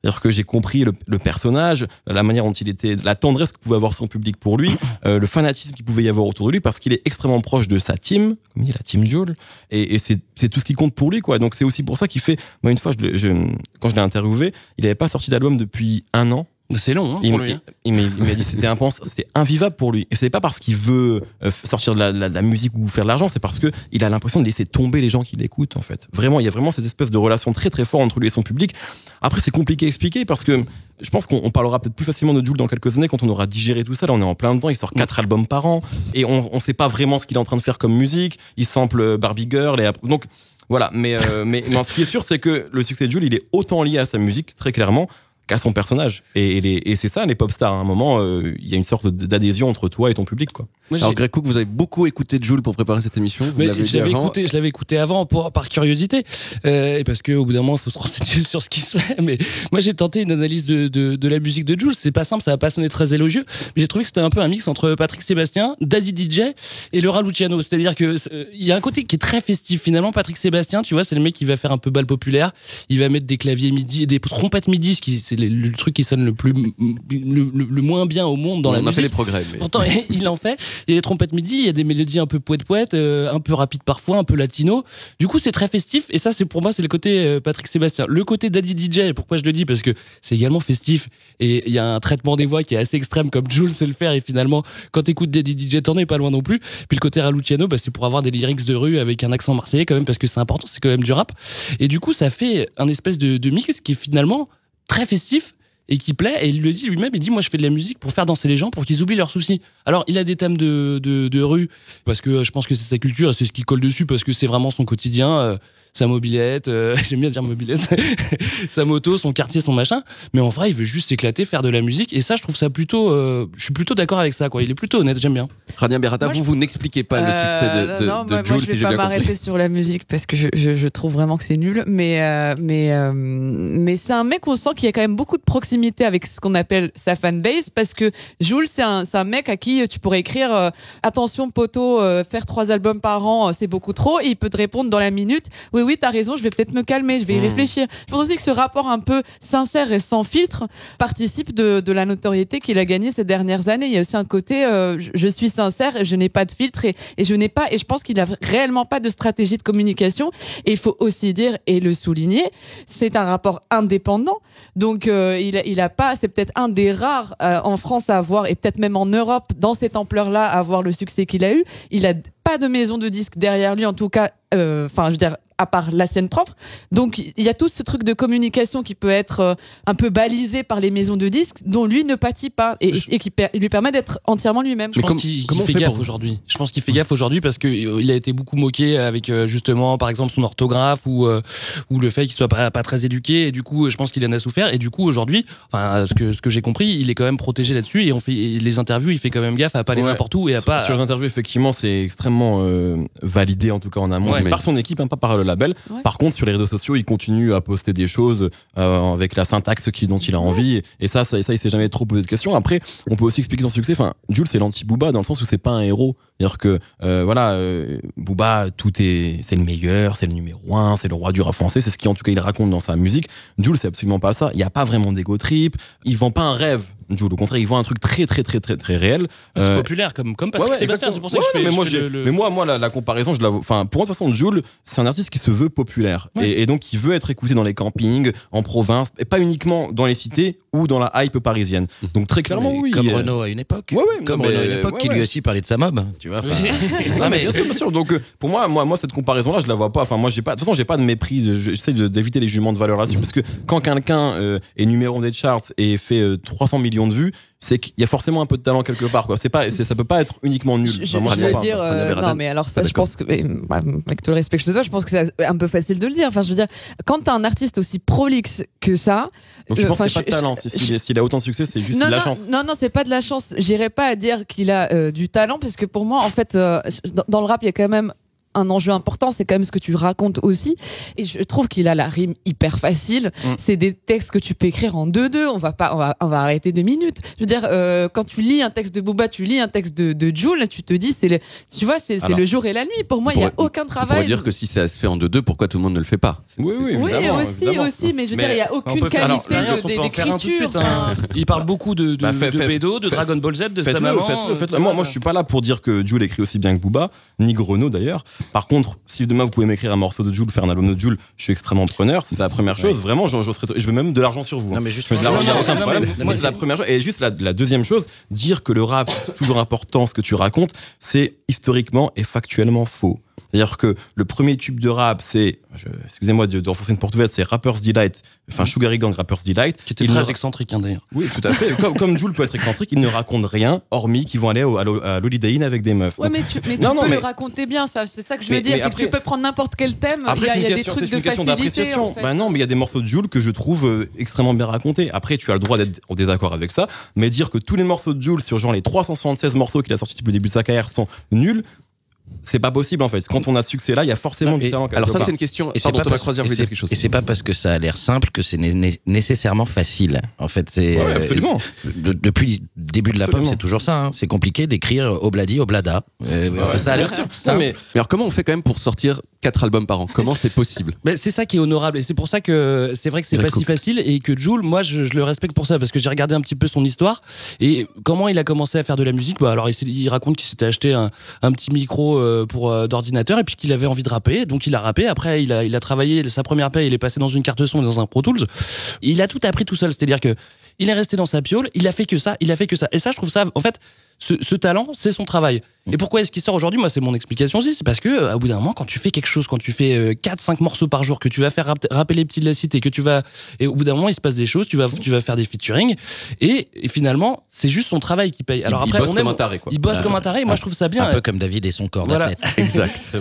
C'est-à-dire que j'ai compris le, le personnage, la manière dont il était, la tendresse que pouvait avoir son public pour lui, euh, le fanatisme qu'il pouvait y avoir autour de lui, parce qu'il est extrêmement proche de sa team, comme il dit la team Jules, et, et c'est, tout ce qui compte pour lui, quoi. Donc c'est aussi pour ça qu'il fait. Moi, une fois, je, je- quand je l'ai interviewé, il n'avait pas sorti d'album depuis un an. C'est long, hein, il, pour m- lui, hein. il m'a il m'a dit c'était c'est invivable pour lui. Et c'est pas parce qu'il veut euh, sortir de la, de musique ou faire de l'argent, c'est parce que il a l'impression de laisser tomber les gens qui l'écoutent en fait. Vraiment, il y a vraiment cette espèce de relation très très forte entre lui et son public. Après, c'est compliqué à expliquer parce que je pense qu'on on parlera peut-être plus facilement de Jules dans quelques années quand on aura digéré tout ça. Là, on est en plein dedans. Il sort quatre albums par an et on, on sait pas vraiment ce qu'il est en train de faire comme musique. Il sample euh, Barbie Girl et donc voilà. Mais, euh, mais, mais ce qui est sûr, c'est que le succès de Jules, il est autant lié à sa musique très clairement qu'à son personnage. Et, c'est ça, les pop stars. À un moment, euh, il y a une sorte d'adhésion entre toi et ton public, quoi. Moi, Alors Greg Cook, vous avez beaucoup écouté Jules pour préparer cette émission. Vous l'avez je l'avais écouté, je l'avais écouté avant pour, par curiosité, euh, et parce qu'au bout d'un moment, il faut se renseigner sur ce qui se fait. Mais moi, j'ai tenté une analyse de, de, de la musique de Jules. C'est pas simple, ça va pas sonner très élogieux, mais j'ai trouvé que c'était un peu un mix entre Patrick Sébastien, Daddy DJ et Laura Luciano. C'est-à-dire que euh, il y a un côté qui est très festif. Finalement, Patrick Sébastien, tu vois, c'est le mec qui va faire un peu bal populaire. Il va mettre des claviers midi et des trompettes midi, ce qui c'est le, le truc qui sonne le plus le, le- le moins bien au monde dans On la a musique. fait des progrès. mais- Pourtant, il en fait. Il y a des trompettes midi, il y a des mélodies un peu poète-poète, euh, un peu rapides parfois, un peu latino. Du coup, c'est très festif. Et ça, c'est pour moi, c'est le côté euh, Patrick Sébastien. Le côté Daddy DJ, pourquoi je le dis? Parce que c'est également festif. Et il y a un traitement des voix qui est assez extrême, comme Jules sait le faire. Et finalement, quand t'écoutes Daddy DJ, t'en es pas loin non plus. Puis le côté Raluciano, bah, c'est pour avoir des lyrics de rue avec un accent marseillais quand même, parce que c'est important, c'est quand même du rap. Et du coup, ça fait un espèce de, de mix qui est finalement très festif et qui plaît. Et il le dit lui-même, il dit, moi, je fais de la musique pour faire danser les gens, pour qu'ils oublient leurs soucis. Alors, il a des thèmes de, de, de rue, parce que je pense que c'est sa culture, c'est ce qui colle dessus, parce que c'est vraiment son quotidien, euh, sa mobilette, euh, j'aime bien dire mobilette, sa moto, son quartier, son machin. Mais en vrai, il veut juste s'éclater, faire de la musique. Et ça, je trouve ça plutôt, euh, je suis plutôt d'accord avec ça, quoi. Il est plutôt honnête, j'aime bien. Rania Berata, Moi, vous, je- vous n'expliquez pas le succès de, de, Euh, non, de moi, moi, Jules, je si vais pas m'arrêter sur la musique parce que je, je, je trouve vraiment que c'est nul. Mais, euh, mais, euh, mais c'est un mec, on sent qu'il y a quand même beaucoup de proximité avec ce qu'on appelle sa fanbase parce que Jules, c'est un, c'est un mec à qui tu pourrais écrire euh, Attention, poteau, euh, faire trois albums par an, euh, c'est beaucoup trop. Et il peut te répondre dans la minute Oui, oui, t'as raison, je vais peut-être me calmer, je vais y Hmm. réfléchir. Je pense aussi que ce rapport un peu sincère et sans filtre participe de, de la notoriété qu'il a gagné ces dernières années. Il y a aussi un côté euh, je, suis sincère je n'ai pas de filtre et, et je n'ai pas et je pense qu'il a réellement pas de stratégie de communication et il faut aussi dire et le souligner c'est un rapport indépendant donc euh, il, il a pas c'est peut-être un des rares euh, en France à avoir et peut-être même en Europe dans cette ampleur là à avoir le succès qu'il a eu il a pas de maison de disques derrière lui en tout cas euh, enfin je veux dire à part la scène propre. Donc il y a tout ce truc de communication qui peut être euh, un peu balisé par les maisons de disques dont lui ne pâtit pas et, et qui per- lui permet d'être entièrement lui-même. Je pense qu'il qu'il fait gaffe aujourd'hui. Je pense qu'il fait gaffe aujourd'hui parce que euh, il a été beaucoup moqué avec euh, justement, par exemple, son orthographe ou euh, ou le fait qu'il soit pas, pas très éduqué. Et du coup, je pense qu'il en a souffert. Et du coup, aujourd'hui, enfin, ce que ce que j'ai compris, il est quand même protégé là-dessus. Et on fait et les interviews, il fait quand même gaffe à pas aller Ouais. n'importe où et à Sur- pas. Sur les interviews, effectivement, c'est extrêmement euh, validé, en tout cas en amont, Ouais. par son équipe, hein, pas par le label. Ouais. Par contre, sur les réseaux sociaux, il continue à poster des choses euh, avec la syntaxe qui, dont il a envie. Et ça, ça, ça, il s'est jamais trop posé de questions. Après, on peut aussi expliquer son succès. Enfin, Jules, c'est l'anti-Booba dans le sens où c'est pas un héros. C'est-à-dire que, euh, voilà, euh, Booba, tout est, c'est le meilleur, c'est le numéro un, c'est le roi du rap français. C'est ce qui, en tout cas, il raconte dans sa musique. Jules, c'est absolument pas ça. Il n'y a pas vraiment d'ego trip. Il vend pas un rêve. Jules, au contraire, il vend un truc très, très, très, très, très réel. C'est Euh, populaire comme comme Patrick Ouais, ouais, Sébastien. C'est pour ça que je fais, mais je moi, fais le- le- mais moi, moi, la, la comparaison, je la vois. Enfin, pour moi, de toute façon, Jules, c'est un artiste qui se veut populaire Ouais. et, et donc qui veut être écouté dans les campings, en province, et pas uniquement dans les cités ou dans la hype parisienne. Donc très clairement, Mais oui. Comme euh, Renault à une époque. Ouais, ouais, Comme non, mais, Renault à une époque ouais, qui lui aussi parlait de sa mob. Tu vois. non mais bien sûr, bien sûr. Donc euh, pour moi, moi, moi cette comparaison-là, je la vois pas. Enfin, moi, j'ai pas. De toute façon, j'ai pas de mépris. Je- J'essaie de- d'éviter les jugements de valeur là-dessus parce que quand quelqu'un euh, est numéro 1 des charts et fait euh, 300 millions de vues, c'est qu'il y a forcément un peu de talent quelque part. Quoi. C'est pas, c'est- ça peut pas être uniquement nul. Je, Enfin, je veux pas, dire, euh, non, mais alors ça, je pense que, mais, bah, avec tout le respect que je te dois, je pense que c'est un peu facile de le dire. Enfin, je veux dire, quand t'as un artiste aussi prolixe que ça, Donc je euh, pense qu'il n'y a pas de talent. Si- S'il a autant de succès, c'est juste non, de la non, chance. Non, non, c'est pas de la chance. J'irais pas à dire qu'il a euh, du talent, parce que pour moi, en fait, euh, dans, dans le rap, il y a quand même un enjeu important, c'est quand même ce que tu racontes aussi. Et je trouve qu'il a la rime hyper facile. Mm. C'est des textes que tu peux écrire en deux-deux. On va pas, on va, on va arrêter deux minutes. Je veux dire, euh, quand tu lis un texte de Booba, tu lis un texte de, de Jul, tu te dis, c'est le, tu vois, c'est c'est Alors, le jour et la nuit. Pour moi, il y a aucun On pourrait travail. dire que si ça se fait en 2-2, pourquoi tout le monde ne le fait pas? Oui, oui, Oui, évidemment, aussi, évidemment. aussi, mais je veux dire, il y a aucune qualité d'écriture. suite, hein. Il parle beaucoup de, de, Bah, fait- de fait- Bédo, de fait- Dragon Ball Z, de sa maman. euh, moi, je suis pas là pour dire que Jules écrit aussi bien que Booba, ni Greno d'ailleurs. Par contre, si demain vous pouvez m'écrire un morceau de Jules, faire un album de Jules, je suis extrêmement preneur. C'est la première chose. Vraiment, serais- je veux même de l'argent sur vous. hein. Non, mais Je l'argent, il y a aucun problème. mais- Moi, mais c'est la première chose. Et juste la, la deuxième chose, dire que le rap, toujours important, ce que tu racontes, c'est historiquement et factuellement faux. C'est-à-dire que le premier tube de rap, c'est, excusez-moi de- d'enfoncer une porte ouverte, c'est Rapper's Delight, enfin Sugar Gang Rapper's Delight. Qui était Il très ne- excentrique hein, d'ailleurs. Oui, tout à fait. comme, comme Jules peut être excentrique, il ne raconte rien, hormis qu'ils vont aller au, à l'Holiday Inn avec des meufs. Ouais, mais tu, mais tu Non, non, peux mais- le raconter bien, ça. C'est ça que je Mais- veux dire. que tu peux prendre n'importe quel thème. il y Après, il y a des trucs de facilité. En fait. Ben non, mais il y a des morceaux de Jules que je trouve euh, extrêmement bien racontés. Après, tu as le droit d'être en désaccord avec ça, mais dire que tous les morceaux de Jules sur genre les 376 morceaux qu'il a sortis depuis le début de sa carrière sont nuls, c'est pas possible en fait. Quand on a ce succès là, il y a forcément du talent. Alors ça, c'est une question. Et c'est pas parce- pas que ça a l'air simple que c'est né- né- nécessairement facile. En fait, c'est Ouais, absolument. de- depuis le début de la pop, Absolument. c'est toujours ça. hein. C'est compliqué d'écrire obladi oblada. Euh, Ouais. ça a l'air Bien sûr. simple. mais... alors comment on fait quand même pour sortir quatre albums par an. Comment c'est possible? Mais c'est ça qui est honorable. Et c'est pour ça que c'est vrai que c'est pas si facile et que Jules, moi je, je le respecte pour ça parce que j'ai regardé un petit peu son histoire. Et comment il a commencé à faire de la musique? Bah alors il raconte qu'il s'était acheté un, un petit micro euh, pour euh, d'ordinateur et puis qu'il avait envie de rapper, donc il a rappé. Après il a, il a travaillé. Sa première paie, il est passé dans une carte son et dans un Pro Tools. Il a tout appris tout seul, c'est-à-dire que il est resté dans sa piole, il a fait que ça, il a fait que ça. Et ça, je trouve ça, en fait, ce, ce talent, c'est son travail. Et pourquoi est-ce qu'il sort aujourd'hui? Moi, c'est mon explication aussi. C'est parce que, euh, à bout d'un moment, quand tu fais quelque chose, quand tu fais 4-5 morceaux par jour, que tu vas faire rap- rapper les petits de la cité, que tu vas. Et au bout d'un moment, il se passe des choses, tu vas, tu vas faire des featuring. Et, et finalement, c'est juste son travail qui paye. Alors il après, bosse on comme aime- un taré, quoi. Il bosse Ah, comme un taré. et Moi, je trouve ça bien. Un peu comme David et son corps Voilà. d'athlète. Exact. Ça.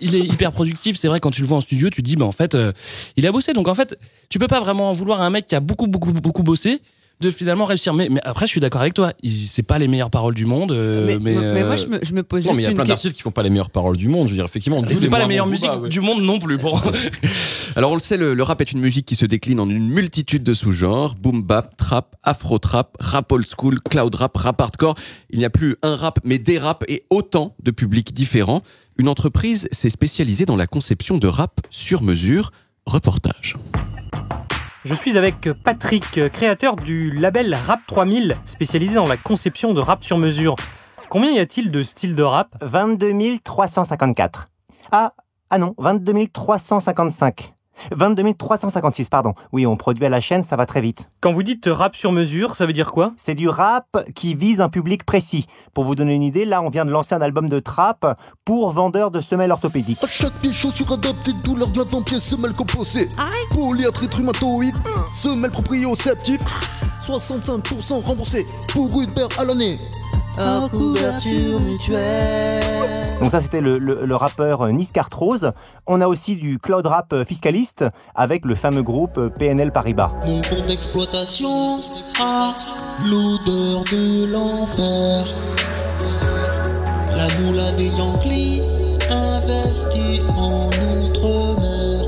il est hyper productif. C'est vrai, quand tu le vois en studio, tu te dis, bah, en fait, euh, il a bossé. Donc, en fait, tu peux pas vraiment en vouloir à un mec qui a beaucoup, beaucoup, beaucoup bossé de finalement réussir. Mais, mais après, je suis d'accord avec toi. C'est pas les meilleures paroles du monde. euh, Mais, mais, mais moi, euh, je me, je me pose Non, juste mais il y a plein d'artistes qui font pas les meilleures paroles du monde. Je veux dire, effectivement, c'est est pas la meilleure musique ouais. du monde non plus. Bon. Alors on le sait, le, le rap est une musique qui se décline en une multitude de sous-genres boom bap, trap, afro trap, rap old school, cloud rap, rap hardcore. Il n'y a plus un rap, mais des raps et autant de publics différents. Une entreprise s'est spécialisée dans la conception de rap sur mesure. Reportage. Je suis avec Patrick, créateur du label Rap 3000, spécialisé dans la conception de rap sur mesure. Combien y a-t-il de styles de rap? 22 354. Ah, ah non, 22 355. 22 356, pardon. Oui, on produit à la chaîne, ça va très vite. Quand vous dites rap sur mesure, ça veut dire quoi? C'est du rap qui vise un public précis. Pour vous donner une idée, là, on vient de lancer un album de trap pour vendeurs de semelles orthopédiques. À chaque pied, chaussure adaptée, douleur de l'avant-pied, semelle composée. Polyarthrite rhumatoïde, semelle proprioceptive. 65% remboursé pour une paire à l'année. Hors couverture mutuelle. Donc ça, c'était le, le- le rappeur euh, Niscartrose. On a aussi du cloud rap euh, fiscaliste avec le fameux groupe euh, PNL Paribas. Mon compte d'exploitation a l'odeur de l'enfer. La moula des Yankees investit en outre-mer.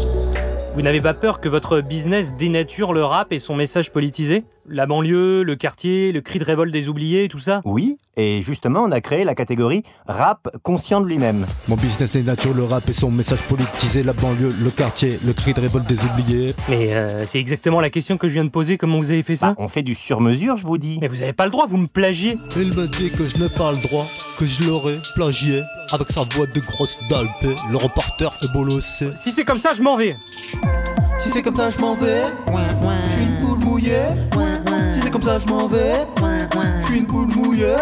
Vous n'avez pas peur que votre business dénature le rap et son message politisé? La banlieue, le quartier, le cri de révolte des oubliés, tout ça? Oui, et justement, on a créé la catégorie rap conscient de lui-même. Mon business dénature le rap et son message politisé, la banlieue, le quartier, le cri de révolte des oubliés. Mais euh, c'est exactement la question que je viens de poser, comment vous avez fait ça? Bah, on fait du sur-mesure, je vous dis. Mais vous avez pas le droit, vous me plagiez Il me dit que je n'ai pas le droit, que je l'aurais plagié. Avec sa voix de grosse dalpe, le reporter est bolossé. Si c'est comme ça, je m'en vais Si c'est comme ça, je m'en vais. Une poule mouillée. Si c'est comme ça, je m'en vais. Je suis une poule mouillée.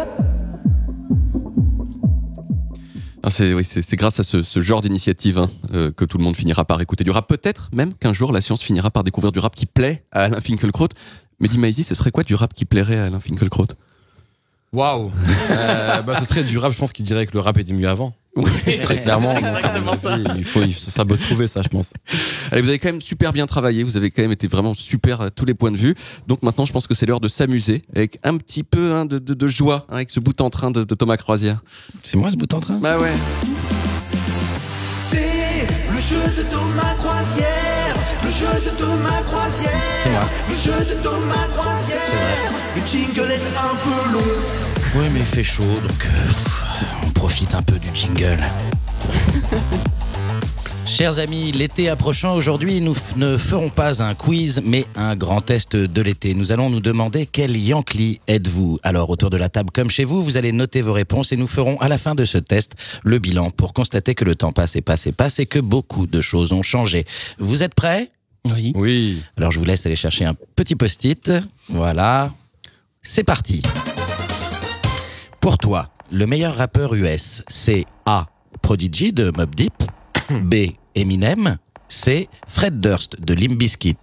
Ah, c'est oui, grâce à ce, ce genre d'initiative hein, euh, que tout le monde finira par écouter du rap. Peut-être même qu'un jour la science finira par découvrir du rap qui plaît à Alain Finkielkraut. Mais dis Maisie, ce serait quoi du rap qui plairait à Alain Finkielkraut? Waouh Euh, bah, Ce serait du rap, je pense qu'il dirait que le rap était mieux avant. Très clairement. donc, ça. Il faut, ça doit se trouver, ça, je pense. Allez, vous avez quand même super bien travaillé, vous avez quand même été vraiment super à tous les points de vue. Donc maintenant, je pense que c'est l'heure de s'amuser avec un petit peu hein, de, de- de joie hein, avec ce bout en train de, de Thomas Croisière. C'est moi ce bout en train? Bah ouais. C'est le jeu de Thomas Croisière, le jeu de Thomas Croisière, le jeu de Thomas Croisière. Le jingle est un peu long. Oui, mais il fait chaud, donc euh, on profite un peu du jingle. Chers amis, l'été approchant, aujourd'hui, nous ne ferons pas un quiz, mais un grand test de l'été. Nous allons nous demander quel Yankee êtes-vous? Alors, autour de la table, comme chez vous, vous allez noter vos réponses et nous ferons à la fin de ce test le bilan pour constater que le temps passe et passe et passe et que beaucoup de choses ont changé. Vous êtes prêts? Oui. Oui. Alors, je vous laisse aller chercher un petit post-it. Voilà. C'est parti. Pour toi, le meilleur rappeur US, c'est A. Prodigy de Mob Deep. B. Eminem. C. Fred Durst de Limp Bizkit.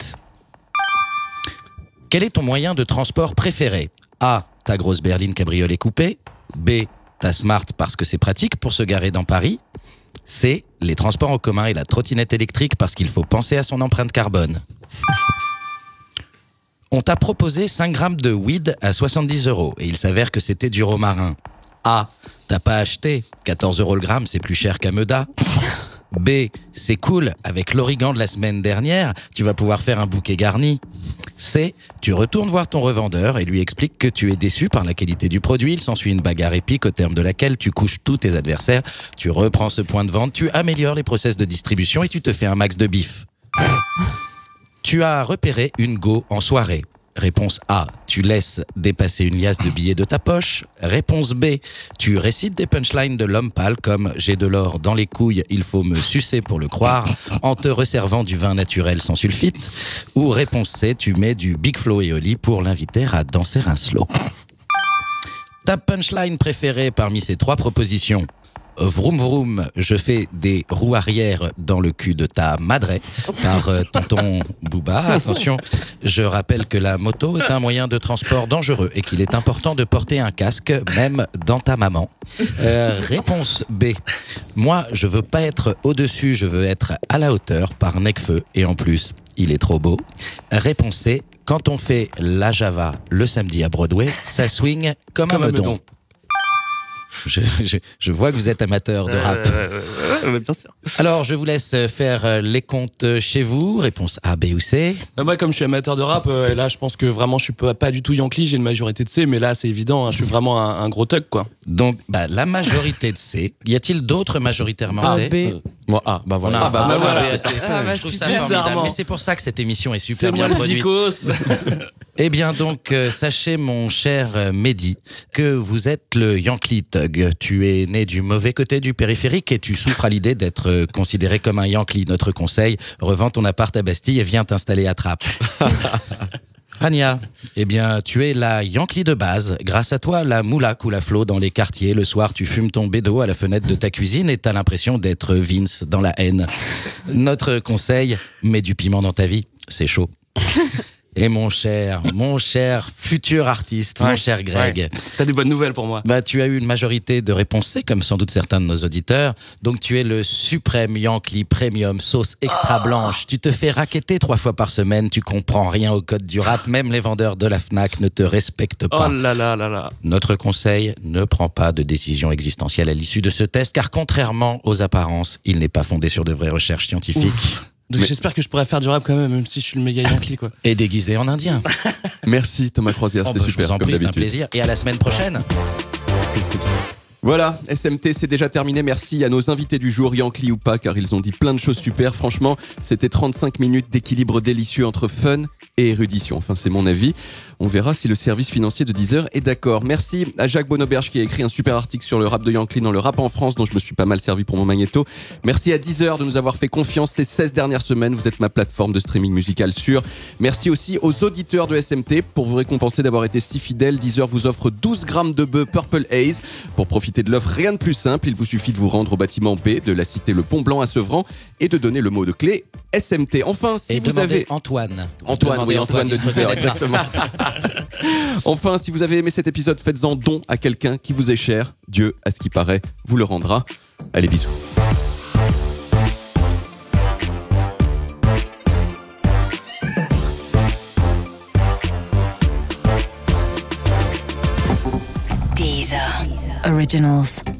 Quel est ton moyen de transport préféré? A. Ta grosse berline cabriolet coupé. B. Ta smart parce que c'est pratique pour se garer dans Paris. C. Les transports en commun et la trottinette électrique parce qu'il faut penser à son empreinte carbone. On t'a proposé 5 grammes de weed à 70 euros et il s'avère que c'était du romarin. A. T'as pas acheté 14 euros le gramme, c'est plus cher qu'à Meda. B. C'est cool, avec l'origan de la semaine dernière, tu vas pouvoir faire un bouquet garni. C. Tu retournes voir ton revendeur et lui expliques que tu es déçu par la qualité du produit. Il s'ensuit une bagarre épique au terme de laquelle tu couches tous tes adversaires. Tu reprends ce point de vente, tu améliores les process de distribution et tu te fais un max de bif. Tu as repéré une go en soirée. Réponse A, tu laisses dépasser une liasse de billets de ta poche. Réponse B, tu récites des punchlines de l'homme pâle comme j'ai de l'or dans les couilles, il faut me sucer pour le croire, en te resservant du vin naturel sans sulfite. Ou réponse C, tu mets du Big Flow et pour l'inviter à danser un slow. Ta punchline préférée parmi ces trois propositions Vroom vroom, je fais des roues arrière dans le cul de ta madre par euh, tonton Booba. Attention, je rappelle que la moto est un moyen de transport dangereux et qu'il est important de porter un casque, même dans ta maman. Euh, réponse B. Moi, je veux pas être au-dessus, je veux être à la hauteur par Necfeu et en plus, il est trop beau. Réponse C. Quand on fait la Java le samedi à Broadway, ça swing comme, Comme un un meudon. meudon. Je, je- je vois que vous êtes amateur de rap. bien sûr. Alors, je vous laisse faire euh, les comptes chez vous. Réponse A, B ou C. Euh, Moi, comme je suis amateur de rap, euh, et là, je pense que vraiment, je suis pas, pas du tout Yankee. J'ai une majorité de C, mais là, c'est évident. hein, je suis vraiment un, un gros tug, quoi. Donc, bah, la majorité de C. Y a-t-il d'autres majoritairement A, C B. Moi, A, bah voilà. Ah, bah, bah, voilà. Ah, bah, je trouve ça super. formidable. Bizarrement. Mais c'est pour ça que cette émission est super C'est bien produite. Eh bien donc, euh, sachez mon cher euh, Mehdi que vous êtes le Yankee Tug. Tu es né du mauvais côté du périphérique et tu souffres à l'idée d'être euh, considéré comme un Yankee. Notre conseil, revends ton appart à Bastille et viens t'installer à Trappes. Rania, eh bien, tu es la Yankee de base. Grâce à toi, la moula coule à flot dans les quartiers. Le soir, tu fumes ton bédo à la fenêtre de ta cuisine et t'as l'impression d'être Vince dans la haine. Notre conseil, mets du piment dans ta vie. C'est chaud. Et mon cher, mon cher futur artiste, mon cher Greg. ouais. T'as des bonnes nouvelles pour moi. Bah, tu as eu une majorité de réponses C, comme sans doute certains de nos auditeurs. Donc, tu es le suprême Yankee Premium sauce extra blanche. Tu te fais raqueter trois fois par semaine. Tu comprends rien au code du rap. Même les vendeurs de la Fnac ne te respectent pas. Oh là là là là. Notre conseil, ne prends pas de décision existentielle à l'issue de ce test, car contrairement aux apparences, il n'est pas fondé sur de vraies recherches scientifiques. Donc j'espère que je pourrais faire du rap quand même, même si je suis le méga Yankee, quoi. Et déguisé en indien. Merci Thomas Croisière, Oh, c'était bah, je super vous en un plaisir. Et à la semaine prochaine. Voilà, SMT, c'est déjà terminé. Merci à nos invités du jour, Yankee ou pas, car ils ont dit plein de choses super. Franchement, c'était 35 minutes d'équilibre délicieux entre fun et érudition. Enfin, c'est mon avis. On verra si le service financier de Deezer est d'accord. Merci à Jacques Bonoberge qui a écrit un super article sur le rap de Yankee dans le rap en France, dont je me suis pas mal servi pour mon magnéto. Merci à Deezer de nous avoir fait confiance ces 16 dernières semaines. Vous êtes ma plateforme de streaming musical sûre. Merci aussi aux auditeurs de SMT pour vous récompenser d'avoir été si fidèles. Deezer vous offre 12 grammes de bœuf Purple Haze. Pour profiter de l'offre, rien de plus simple. Il vous suffit de vous rendre au bâtiment B de la cité Le Pont Blanc à Sevran et de donner le mot de clé SMT. Enfin, si Et vous avez Antoine. Antoine, oui, Antoine de exactement. enfin, si vous avez aimé cet épisode, faites-en don à quelqu'un qui vous est cher. Dieu, à ce qui paraît, vous le rendra. Allez, bisous. Deezer. Originals.